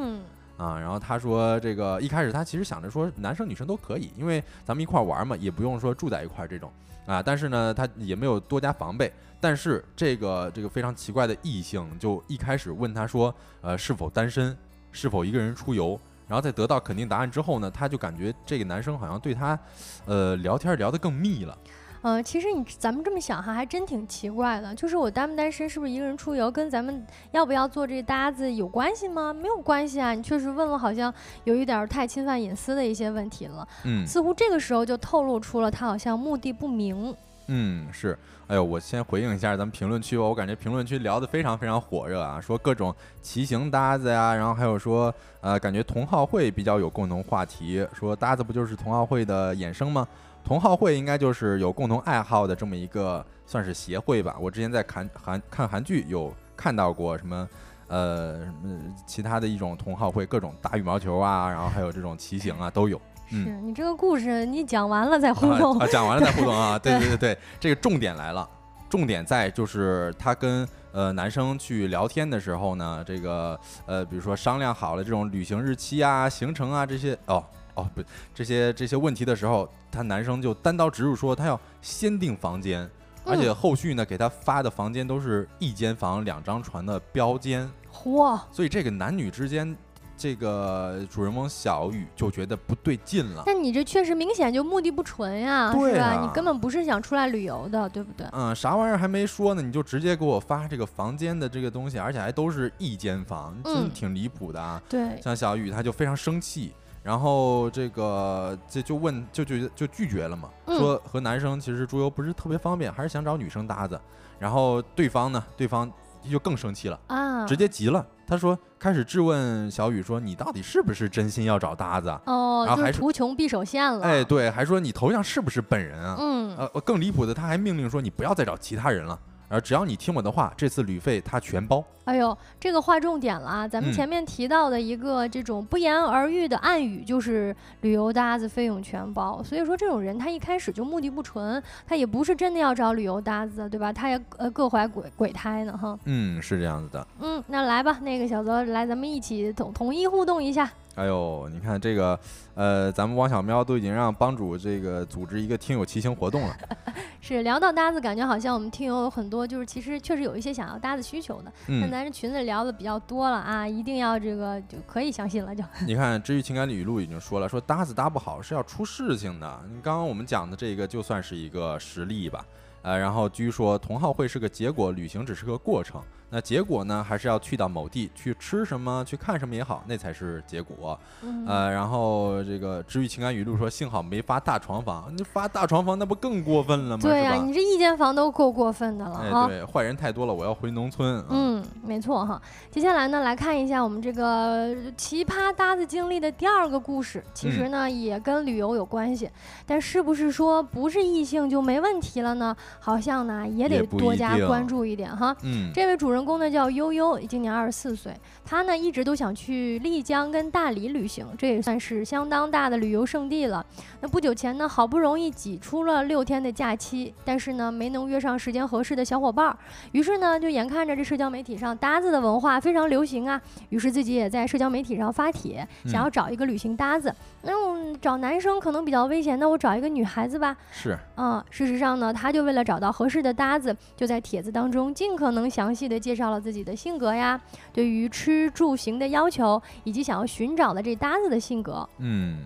啊，然后他说这个一开始他其实想着说男生女生都可以，因为咱们一块玩嘛，也不用说住在一块这种。啊，但是呢他也没有多加防备，但是这个这个非常奇怪的异性就一开始问他说，呃是否单身，是否一个人出游，然后在得到肯定答案之后呢，他就感觉这个男生好像对他，呃聊天聊得更密了。呃，其实你咱们这么想哈，还真挺奇怪的。就是我单不单身，是不是一个人出游，跟咱们要不要做这搭子有关系吗？没有关系啊。你确实问了，好像有一点太侵犯隐私的一些问题了。嗯，似乎这个时候就透露出了他好像目的不明。嗯，是。哎呦，我先回应一下咱们评论区吧。我感觉评论区聊得非常非常火热啊，说各种骑行搭子呀，然后还有说，呃，感觉同好会比较有共同话题，说搭子不就是同好会的衍生吗？同好会应该就是有共同爱好的这么一个算是协会吧。我之前在看韩看韩剧有看到过什么，呃，什么其他的一种同好会，各种打羽毛球啊，然后还有这种骑行啊 都有。是你这个故事你讲完了再互动啊，讲完了再互动啊。对对对对，这个重点来了，重点在就是他跟呃男生去聊天的时候呢，这个呃比如说商量好了这种旅行日期啊、行程啊这些哦。哦，不，这些这些问题的时候，他男生就单刀直入说他要先订房间，而且后续呢给他发的房间都是一间房两张床的标间。嚯！所以这个男女之间这个主人翁小雨就觉得不对劲了。但你这确实明显就目的不纯呀，对是吧？啊你根本不是想出来旅游的，对不对？嗯，啥玩意儿还没说呢，你就直接给我发这个房间的这个东西，而且还都是一间房，真嗯挺离谱的啊。对，像小雨他就非常生气，然后这个这就问就就就拒绝了嘛，嗯说和男生其实出游不是特别方便，还是想找女生搭子。然后对方呢，对方就更生气了，啊，直接急了，他说开始质问小雨说你到底是不是真心要找搭子啊？哦，然后还图穷匕首现了。哎，，对，还说你头像是不是本人啊？嗯，呃，更离谱的，他还命令说你不要再找其他人了，而只要你听我的话，这次旅费他全包。哎呦，这个划重点了啊！咱们嗯前面提到的一个这种不言而喻的暗语，就是旅游搭子费用全包。所以说，这种人他一开始就目的不纯，他也不是真的要找旅游搭子，对吧？他也呃各怀鬼鬼胎呢，哈。嗯，是这样子的。嗯，那来吧，那个小泽，来咱们一起统统一互动一下。哎呦，你看这个，呃，咱们王小喵都已经让帮主这个组织一个听友骑行活动了。是聊到搭子，感觉好像我们听友有很多，就是其实确实有一些想要搭子需求的。但嗯，咱这裙子聊的比较多了啊，一定要这个就可以相信了就。你看，至于情感语录已经说了，说搭子搭不好是要出事情的。你刚刚我们讲的这个就算是一个实例吧。呃，然后据说同好会是个结果，旅行只是个过程。那结果呢，还是要去到某地去吃什么，去看什么也好，那才是结果。嗯呃，然后这个治愈情感语录说，幸好没发大床房，你发大床房那不更过分了吗？对呀？你这一间房都够过分的了哎，啊。对，坏人太多了，我要回农村。啊，嗯，没错哈。接下来呢，来看一下我们这个奇葩搭子经历的第二个故事。其实呢，也跟旅游有关系，但是不是说不是异性就没问题了呢？好像呢也得多加关注一点哈。嗯，这位主人公呢叫悠悠，今年二十四岁。他呢一直都想去丽江跟大理旅行，这也算是相当大的旅游胜地了。那不久前呢，好不容易挤出了六天的假期，但是呢没能约上时间合适的小伙伴儿，于是呢就眼看着这社交媒体上搭子的文化非常流行啊，于是自己也在社交媒体上发帖，想要找一个旅行搭子。那我找男生可能比较危险，那我找一个女孩子吧。是，嗯，事实上呢，他就为了找到合适的搭子，就在帖子当中尽可能详细的介绍了自己的性格呀，对于吃住行的要求，以及想要寻找的这搭子的性格。嗯，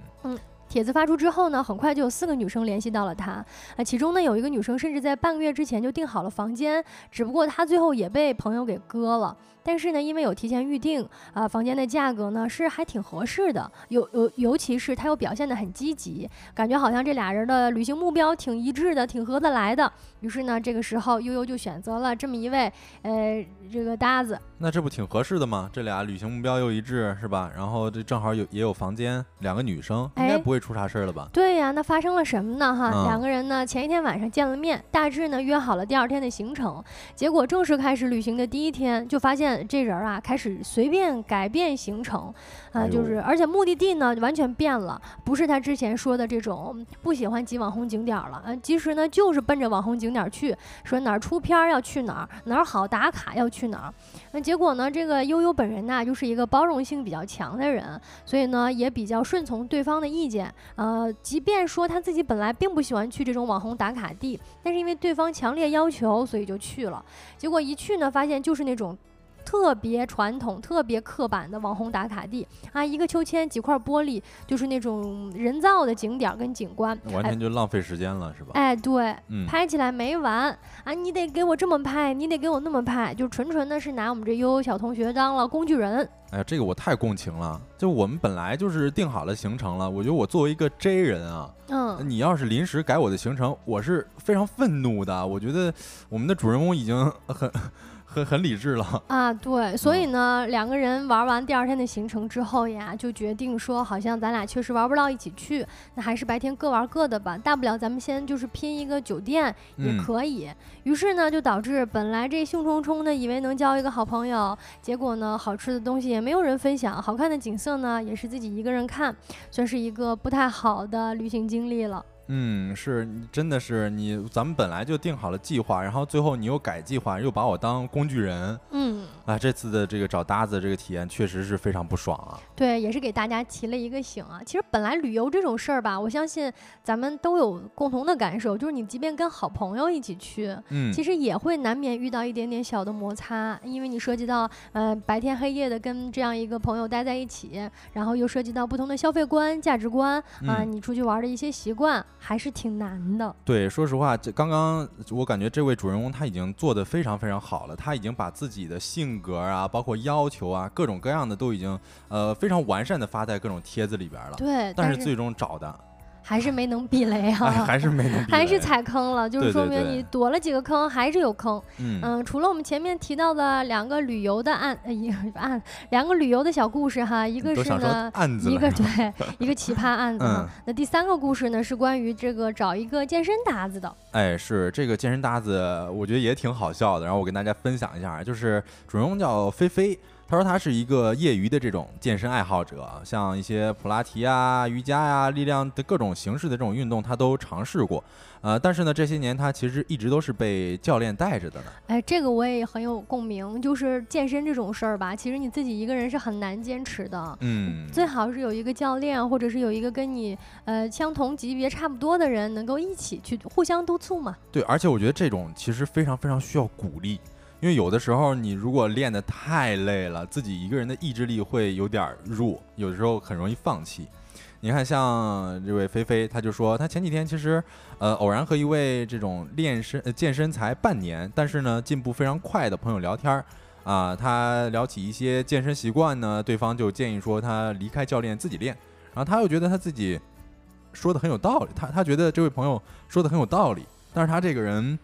帖子发出之后呢，很快就有四个女生联系到了他，啊，其中呢有一个女生甚至在半个月之前就订好了房间，只不过她最后也被朋友给割了。但是呢，因为有提前预定，啊，房间的价格呢是还挺合适的，尤尤尤其是他又表现得很积极，感觉好像这俩人的旅行目标挺一致的，挺合得来的。于是呢，这个时候悠悠就选择了这么一位，呃，这个搭子。那这不挺合适的吗？这俩旅行目标又一致，是吧？然后这正好有也有房间，两个女生，应该哎不会出啥事儿了吧？对呀，那发生了什么呢？哈，嗯两个人呢前一天晚上见了面，大致呢约好了第二天的行程。结果正式开始旅行的第一天，就发现这人啊开始随便改变行程，啊、就是而且目的地呢完全变了，不是他之前说的这种不喜欢挤网红景点儿了，啊，其实呢就是奔着网红景点儿去，说哪儿出片儿要去哪儿，哪儿好打卡要去哪儿。那结果呢，这个悠悠本人呢就是一个包容性比较强的人，所以呢也比较顺从对方的意见。呃，即便说他自己本来并不喜欢去这种网红打卡地，但是因为对方强烈要求，所以就去了。结果一去呢，发现就是那种。特别传统、特别刻板的网红打卡地啊，一个秋千、几块玻璃，就是那种人造的景点跟景观。完全就浪费时间了，是吧？哎，对，嗯，拍起来没完啊！你得给我这么拍，你得给我那么拍，就纯纯的是拿我们这悠悠小同学当了工具人。哎呀，这个我太共情了。就我们本来就是定好了行程了，我觉得我作为一个 J 人啊，嗯，你要是临时改我的行程，我是非常愤怒的。我觉得我们的主人公已经很很很理智了。啊，对，所以呢，两个人玩完第二天的行程之后呀，就决定说，好像咱俩确实玩不到一起去，那还是白天各玩各的吧，大不了咱们先就是拼一个酒店也嗯可以。于是呢，就导致本来这兴冲冲的以为能交一个好朋友，结果呢，好吃的东西也没有人分享，好看的景色呢也是自己一个人看，算是一个不太好的旅行经历了。嗯，是你真的是你，咱们本来就定好了计划，然后最后你又改计划，又把我当工具人。嗯，啊，这次的这个找搭子这个体验确实是非常不爽啊。对，也是给大家提了一个醒啊。其实本来旅游这种事儿吧，我相信咱们都有共同的感受，就是你即便跟好朋友一起去，嗯，其实也会难免遇到一点点小的摩擦，因为你涉及到呃白天黑夜的跟这样一个朋友待在一起，然后又涉及到不同的消费观、价值观啊，嗯你出去玩的一些习惯，还是挺难的。对，说实话，这刚刚我感觉这位主人公他已经做得非常非常好了，他已经把自己的性格啊，包括要求啊，各种各样的都已经呃非常完善的发在各种帖子里边了。对，但是是最终找的，还是没能避雷哎，啊。还是没能避 还是踩坑了，就是说明你躲了几个坑，还是有坑。嗯嗯，除了我们前面提到的两个旅游的案，呃，一个案，两个旅游的小故事哈，一个是呢，案子一个对，一个奇葩案子嗯。那第三个故事呢，是关于这个找一个健身搭子的。哎，是这个健身搭子，我觉得也挺好笑的。然后我跟大家分享一下，就是主人公叫菲菲，他说他是一个业余的这种健身爱好者，像一些普拉提啊、瑜伽呀、力量的各种形式的这种运动，他都尝试过。呃，但是呢，这些年他其实一直都是被教练带着的呢。哎，这个我也很有共鸣，就是健身这种事儿吧，其实你自己一个人是很难坚持的。嗯，最好是有一个教练，或者是有一个跟你呃相同级别差不多的人，能够一起去互相督促嘛。对，而且我觉得这种其实非常非常需要鼓励，因为有的时候你如果练得太累了，自己一个人的意志力会有点弱，有的时候很容易放弃。你看，像这位菲菲，他就说，他前几天其实，呃，偶然和一位这种练身、健身才半年，但是呢进步非常快的朋友聊天儿，啊，他聊起一些健身习惯呢，对方就建议说他离开教练自己练，然后他又觉得他自己说的很有道理，他他觉得这位朋友说的很有道理，但是他这个人，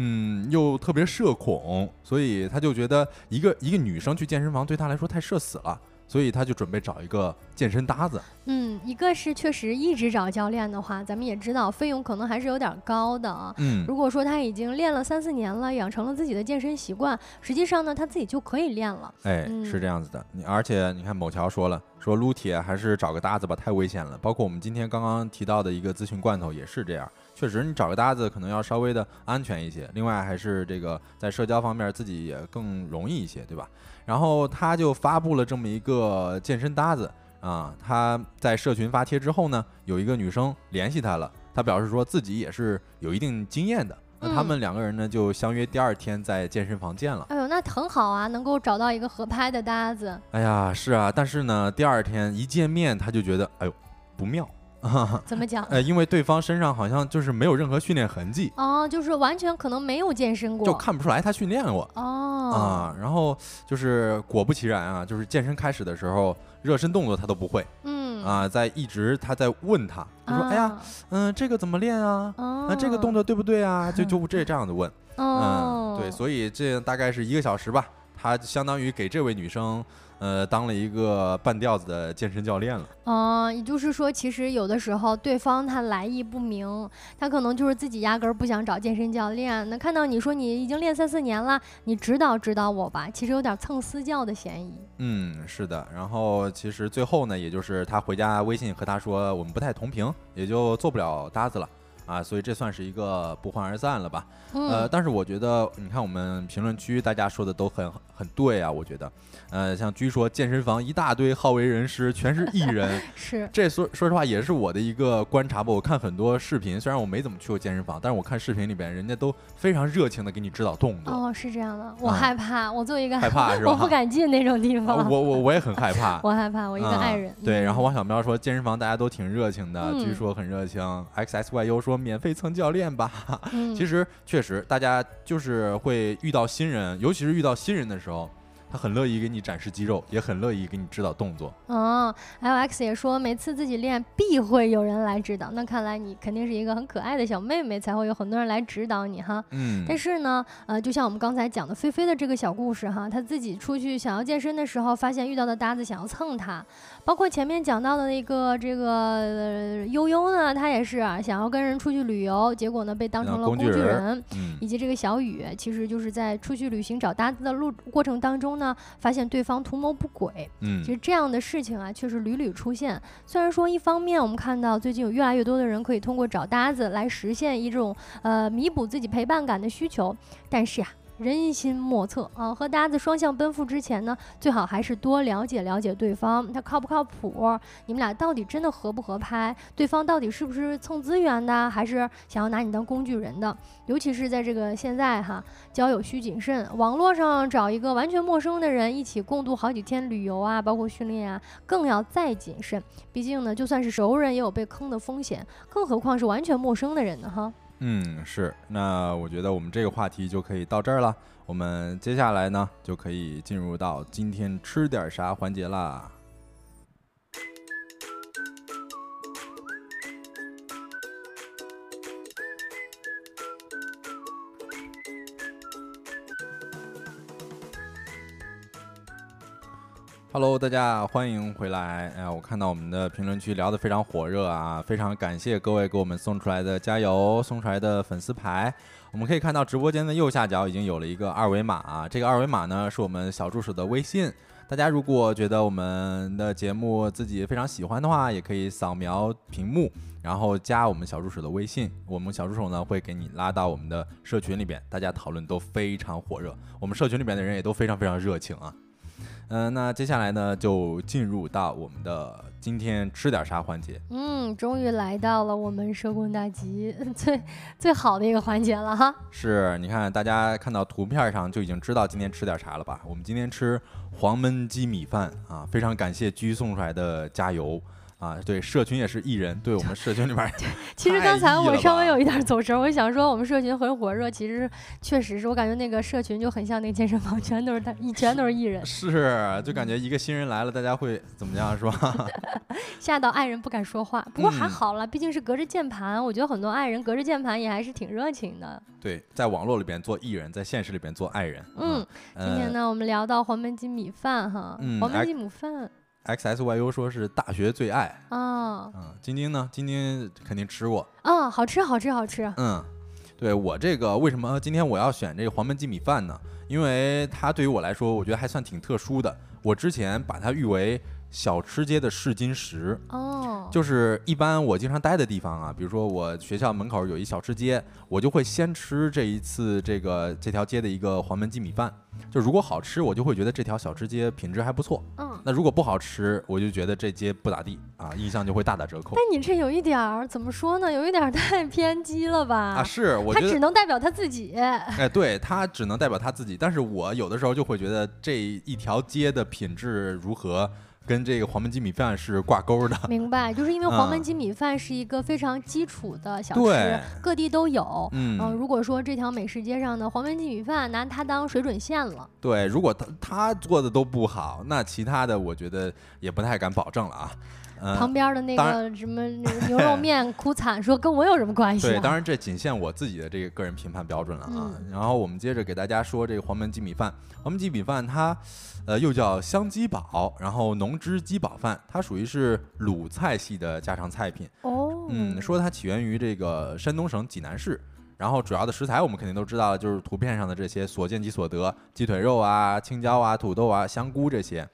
嗯，又特别社恐，所以他就觉得一个一个女生去健身房对他来说太社死了，所以他就准备找一个健身搭子。嗯，一个是确实一直找教练的话，咱们也知道费用可能还是有点高的啊。嗯，如果说他已经练了三四年了，养成了自己的健身习惯，实际上呢，他自己就可以练了。哎，嗯是这样子的。你而且你看，某桥说了，说撸铁还是找个搭子吧，太危险了。包括我们今天刚刚提到的一个咨询罐头也是这样。确实，你找个搭子可能要稍微的安全一些，另外还是这个在社交方面自己也更容易一些，对吧？然后他就发布了这么一个健身搭子啊，他在社群发帖之后呢，有一个女生联系他了，他表示说自己也是有一定经验的。那他嗯们两个人呢，就相约第二天在健身房见了。哎呦，那很好啊，能够找到一个合拍的搭子。哎呀，是啊，但是呢，第二天一见面，他就觉得，哎呦，不妙，怎么讲？呃，因为对方身上好像就是没有任何训练痕迹，哦，就是完全可能没有健身过。就看不出来他训练过哦，啊。然后就是果不其然啊，就是健身开始的时候，热身动作他都不会嗯啊，在一直他在问他，他说，哎呀，啊，嗯，这个怎么练啊？哦，那这个动作对不对啊？就就这 这样的问，哦嗯，，对，所以这大概是一个小时吧，他相当于给这位女生。呃，当了一个半吊子的健身教练了。嗯，也就是说，其实有的时候对方他来意不明，他可能就是自己压根儿不想找健身教练。那看到你说你已经练三四年了，你指导指导我吧，其实有点蹭私教的嫌疑。嗯，是的。然后其实最后呢，也就是他回家微信和他说我们不太同频，也就做不了搭子了啊，所以这算是一个不欢而散了吧。嗯，呃，但是我觉得，你看我们评论区大家说的都很很对啊，我觉得，呃，像据说健身房一大堆好为人师，全是艺人，是，这说说实话也是我的一个观察吧。我看很多视频，虽然我没怎么去过健身房，但是我看视频里边人家都非常热情的给你指导动作，哦，是这样的，我啊害怕，我作为一个害怕是吧？我不敢进那种地啊方，我我我也很害怕。我害怕，我一个爱人。嗯对，然后嗯王小喵说健身房大家都挺热情的，据嗯说很热情。X S Y U 说免费蹭教练吧，嗯其实确实大家就是会遇到新人，尤其是遇到新人的时候，他很乐意给你展示肌肉，也很乐意给你指导动作。哦，L X 也说每次自己练必会有人来指导，那看来你肯定是一个很可爱的小妹妹，才会有很多人来指导你哈。嗯，但是呢，呃，就像我们刚才讲的菲菲的这个小故事哈，她自己出去想要健身的时候，发现遇到的搭子想要蹭她，包括前面讲到的那个这个、呃、悠悠呢，他也是啊，想要跟人出去旅游，结果呢被当当成了工具人。嗯以及这个小雨，其实就是在出去旅行找搭子的路过程当中呢，发现对方图谋不轨。嗯其实这样的事情啊，确实屡屡出现。虽然说一方面我们看到最近有越来越多的人可以通过找搭子来实现一种呃弥补自己陪伴感的需求，但是呀、人心莫测啊。和搭子双向奔赴之前呢，最好还是多了解了解对方，他靠不靠谱？你们俩到底真的合不合拍？对方到底是不是蹭资源的，还是想要拿你当工具人的？尤其是在这个现在哈，交友需谨慎，网络上找一个完全陌生的人一起共度好几天旅游啊，包括训练啊，更要再谨慎。毕竟呢，就算是熟人，也有被坑的风险，更何况是完全陌生的人呢？哈。嗯，是。那我觉得我们这个话题就可以到这儿了。我们接下来呢，就可以进入到今天吃点啥环节啦。Hello，大家欢迎回来。哎呀，我看到我们的评论区聊得非常火热啊，非常感谢各位给我们送出来的加油，送出来的粉丝牌。我们可以看到直播间的右下角已经有了一个二维码，这个二维码呢是我们小助手的微信。大家如果觉得我们的节目自己非常喜欢的话，也可以扫描屏幕，然后加我们小助手的微信。我们小助手呢会给你拉到我们的社群里边，大家讨论都非常火热，我们社群里边的人也都非常非常热情啊。嗯，那接下来呢，就进入到我们的今天吃点啥环节。嗯，终于来到了我们社工大吉最最好的一个环节了哈。是，你看大家看到图片上就已经知道今天吃点啥了吧？我们今天吃黄焖鸡米饭啊，非常感谢居送出来的加油。啊，对，社群也是艺人，对我们社群里边，其实刚才我稍微有一点走神，我想说我们社群很火热，其实确实是我感觉那个社群就很像那个健身房，全都是他，全都是艺人，是，就感觉一个新人来了，大家会怎么样，是吧？吓到爱人不敢说话，不过还好了，毕竟是隔着键盘，我觉得很多爱人隔着键盘也还是挺热情的。对，在网络里边做艺人，在现实里边做爱人。嗯，今天呢，我们聊到黄焖鸡米饭哈，黄焖鸡米饭。X S Y U 说是大学最爱啊，嗯，晶晶呢？晶晶肯定吃过啊，好吃，好吃，好吃。嗯，对我这个为什么今天我要选这个黄焖鸡米饭呢？因为它对于我来说，我觉得还算挺特殊的。我之前把它誉为小吃街的试金石哦，就是一般我经常待的地方啊，比如说我学校门口有一小吃街，我就会先吃这一次这个这条街的一个黄焖鸡米饭。就如果好吃，我就会觉得这条小吃街品质还不错。嗯，那如果不好吃，我就觉得这街不咋地啊，印象就会大打折扣。但你这有一点儿怎么说呢？有一点儿太偏激了吧？啊，是，我觉得他只能代表他自己。哎，对他只能代表他自己，但是我有的时候就会觉得这一条街的品质如何。跟这个黄焖鸡米饭是挂钩的，明白？就是因为黄焖鸡米饭是一个非常基础的小吃，各地都有。嗯，如果说这条美食街上的黄焖鸡米饭拿它当水准线了，对，如果他他做的都不好，那其他的我觉得也不太敢保证了啊。旁边的那个什么牛肉面 哭惨，说跟我有什么关系？对，当然这仅限我自己的这个个人评判标准了啊。然后我们接着给大家说这个黄焖鸡米饭，黄焖鸡米饭它。呃，又叫香鸡煲，然后浓汁鸡煲饭，它属于是鲁菜系的家常菜品。哦，嗯，说它起源于这个山东省济南市，然后主要的食材我们肯定都知道，就是图片上的这些所见即所得，鸡腿肉啊、青椒啊、土豆啊、香菇这些。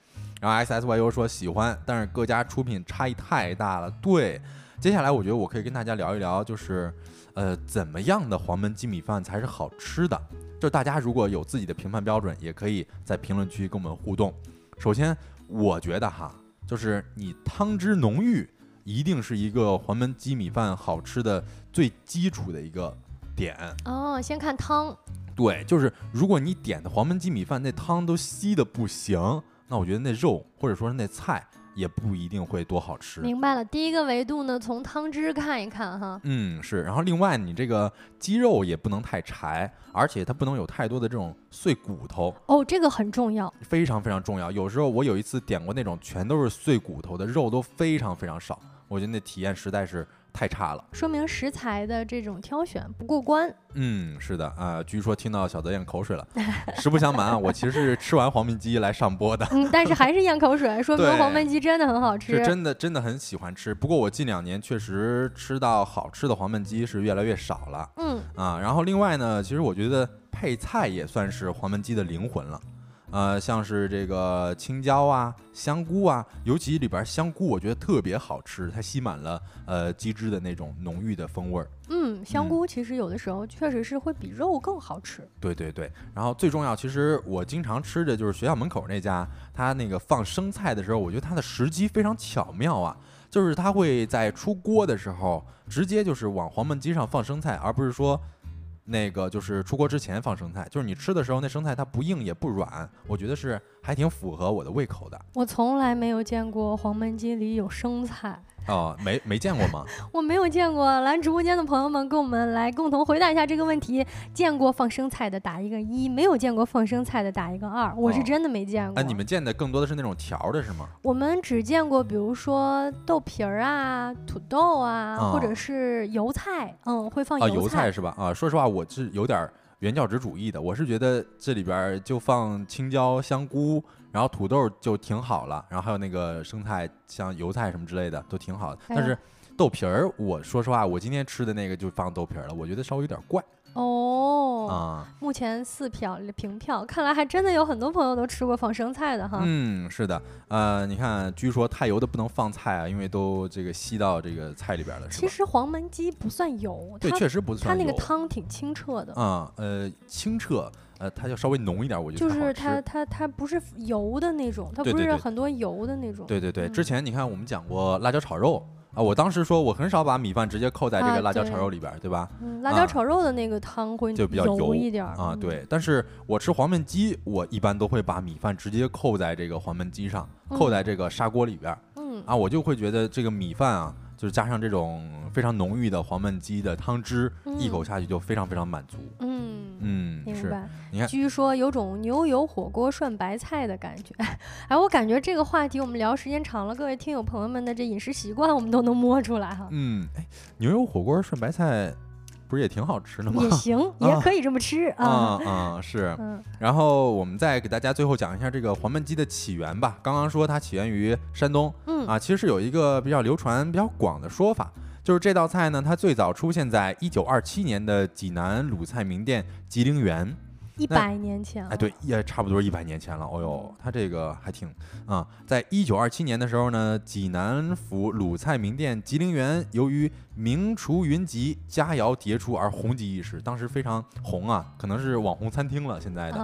然后 S S Y U 说喜欢，但是各家出品差异太大了。对，接下来我觉得我可以跟大家聊一聊，就是呃，怎么样的黄焖鸡米饭才是好吃的。就大家如果有自己的评判标准，也可以在评论区跟我们互动。首先，我觉得哈，就是你汤汁浓郁，一定是一个黄焖鸡米饭好吃的最基础的一个点。哦，先看汤。对，就是如果你点的黄焖鸡米饭那汤都稀的不行，那我觉得那肉或者说是那菜。也不一定会多好吃。明白了，第一个维度呢，从汤汁看一看哈。嗯，是。然后另外，你这个鸡肉也不能太柴，而且它不能有太多的这种碎骨头。哦，这个很重要，非常非常重要。有时候我有一次点过那种全都是碎骨头的肉，都非常非常少，我觉得那体验实在是。太差了，说明食材的这种挑选不过关。嗯，是的啊，据说听到小泽咽口水了。实不相瞒啊，我其实是吃完黄焖鸡来上播的。嗯，但是还是咽口水，说明黄焖鸡真的很好吃。是真的，真的很喜欢吃。不过我近两年确实吃到好吃的黄焖鸡是越来越少了。嗯啊，然后另外呢，其实我觉得配菜也算是黄焖鸡的灵魂了。呃，像是这个青椒啊、香菇啊，尤其里边香菇，我觉得特别好吃，它吸满了呃鸡汁的那种浓郁的风味儿。嗯，嗯，香菇其实有的时候确实是会比肉更好吃。对对对，然后最重要，其实我经常吃的就是学校门口那家，他那个放生菜的时候，我觉得它的时机非常巧妙啊，就是他会在出锅的时候直接就是往黄焖鸡上放生菜，而不是说。那个就是出锅之前放生菜，就是你吃的时候那生菜它不硬也不软，我觉得是还挺符合我的胃口的。我从来没有见过黄焖鸡里有生菜。哦，没没见过吗？我没有见过。来直播间的朋友们，跟我们来共同回答一下这个问题：见过放生菜的打一个一，没有见过放生菜的打一个二。我是真的没见过。哎，你们见的更多的是那种条的是吗？我们只见过，比如说豆皮儿啊、土豆啊，或者是油菜。嗯，会放油菜是吧？啊，说实话，我是有点原教旨主义的。我是觉得这里边就放青椒、香菇。然后土豆就挺好了，然后还有那个生菜，像油菜什么之类的都挺好的。但是豆皮儿，我说实话，我今天吃的那个就放豆皮儿了，我觉得稍微有点怪。哦，啊，目前四票平票，看来还真的有很多朋友都吃过放生菜的哈。嗯，是的，呃，你看，据说太油的不能放菜啊，因为都这个吸到这个菜里边了。其实黄焖鸡不算油，对，确实不算。它那个汤挺清澈的。啊，呃，清澈。呃，它要稍微浓一点，我觉得就是它它它不是油的那种，它不是很多油的那种。对对对，之前你看我们讲过辣椒炒肉啊，我当时说我很少把米饭直接扣在这个辣椒炒肉里边，对吧？嗯，辣椒炒肉的那个汤会就比较油一点啊。对，但是我吃黄焖鸡，我一般都会把米饭直接扣在这个黄焖鸡上，扣在这个砂锅里边。嗯啊，我就会觉得这个米饭啊，就是加上这种非常浓郁的黄焖鸡的汤汁，一口下去就非常非常满足。嗯。嗯，明白。你看，据说有种牛油火锅涮白菜的感觉。哎，我感觉这个话题我们聊时间长了，各位听友朋友们的这饮食习惯我们都能摸出来哈。嗯，哎，牛油火锅涮白菜不是也挺好吃的吗？也行，也可以这么吃啊啊是。然后我们再给大家最后讲一下这个黄焖鸡的起源吧。刚刚说它起源于山东，嗯啊，其实是有一个比较流传比较广的说法。就是这道菜呢，它最早出现在一九二七年的济南鲁菜名店吉林园，一百年前，哎，对，也差不多一百年前了。哦呦，他这个还挺啊，在一九二七年的时候呢，济南府鲁菜名店吉林园由于名厨云集、佳肴迭出而红极一时，当时非常红啊，可能是网红餐厅了。现在的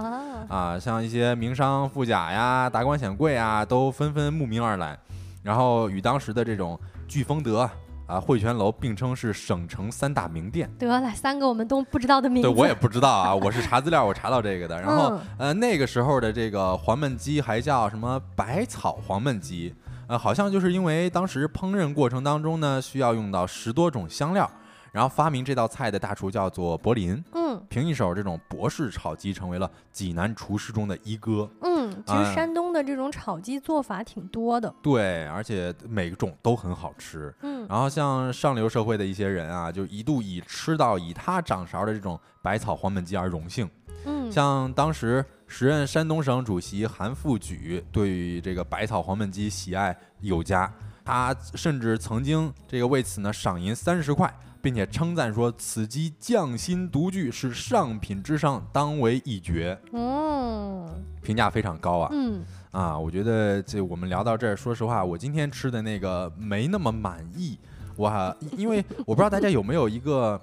啊，像一些名商富贾呀、达官显贵啊，都纷纷慕名而来，然后与当时的这种聚丰德。啊，汇泉楼并称是省城三大名店。得了，三个我们都不知道的名字。对我也不知道啊，我是查资料，我查到这个的。然后，呃，那个时候的这个黄焖鸡还叫什么百草黄焖鸡？呃，好像就是因为当时烹饪过程当中呢，需要用到十多种香料。然后发明这道菜的大厨叫做柏林，嗯，凭一手这种博士炒鸡，成为了济南厨师中的一哥。嗯，其实山东的这种炒鸡做法挺多的，对，而且每种都很好吃。嗯，然后像上流社会的一些人啊，就一度以吃到以他掌勺的这种百草黄焖鸡而荣幸。嗯，像当时时任山东省主席韩复榘对于这个百草黄焖鸡喜爱有加，他甚至曾经这个为此呢赏银三十块。并且称赞说：“此鸡匠心独具，是上品之上，当为一绝。”嗯，评价非常高啊。嗯，啊，我觉得这我们聊到这儿，说实话，我今天吃的那个没那么满意。我因为我不知道大家有没有一个。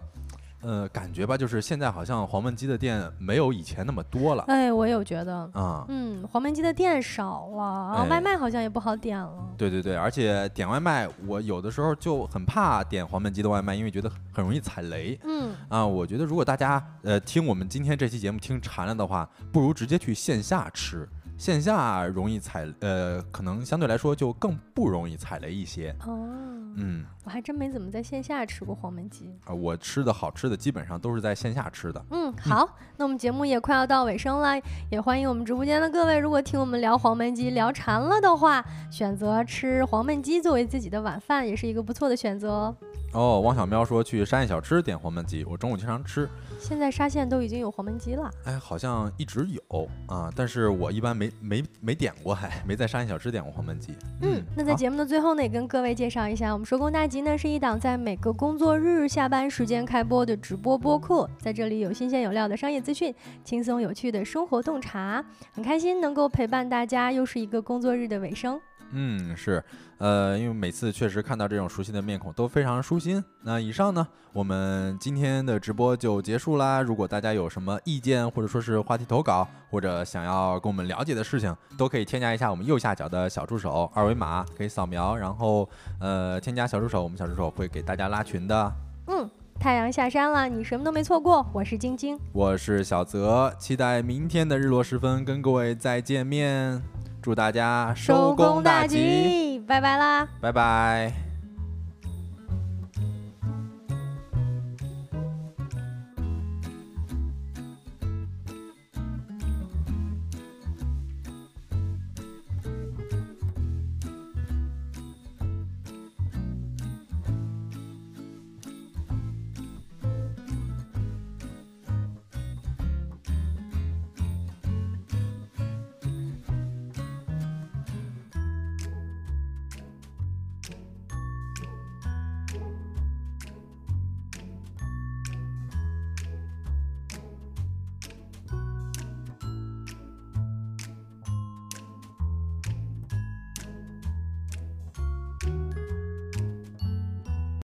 呃，感觉吧，就是现在好像黄焖鸡的店没有以前那么多了。哎，我有觉得啊，嗯，黄焖鸡的店少了，外卖好像也不好点了。对对对，而且点外卖，我有的时候就很怕点黄焖鸡的外卖，因为觉得很容易踩雷。嗯，啊，我觉得如果大家呃听我们今天这期节目听馋了的话，不如直接去线下吃。线下容易踩，呃，可能相对来说就更不容易踩雷一些。哦，嗯，我还真没怎么在线下吃过黄焖鸡啊。我吃的好吃的基本上都是在线下吃的。嗯，好，那我们节目也快要到尾声了，也欢迎我们直播间的各位，如果听我们聊黄焖鸡聊馋了的话，选择吃黄焖鸡作为自己的晚饭，也是一个不错的选择。哦，汪小喵说去沙县小吃点黄焖鸡，我中午经常吃。现在沙县都已经有黄焖鸡了，哎，好像一直有啊，但是我一般没没没点过，还没在沙县小吃点过黄焖鸡。嗯，那在节目的最后呢，也跟各位介绍一下，我们收工大吉呢是一档在每个工作日下班时间开播的直播播客，在这里有新鲜有料的商业资讯，轻松有趣的生活洞察，很开心能够陪伴大家，又是一个工作日的尾声。嗯，是，呃，因为每次确实看到这种熟悉的面孔都非常舒心。那以上呢，我们今天的直播就结束啦。如果大家有什么意见，或者说是话题投稿，或者想要跟我们了解的事情，都可以添加一下我们右下角的小助手二维码，可以扫描，然后呃添加小助手，我们小助手会给大家拉群的。嗯，太阳下山了，你什么都没错过。我是晶晶，我是小泽，期待明天的日落时分跟各位再见面。祝大家收工大吉，拜拜啦！拜拜。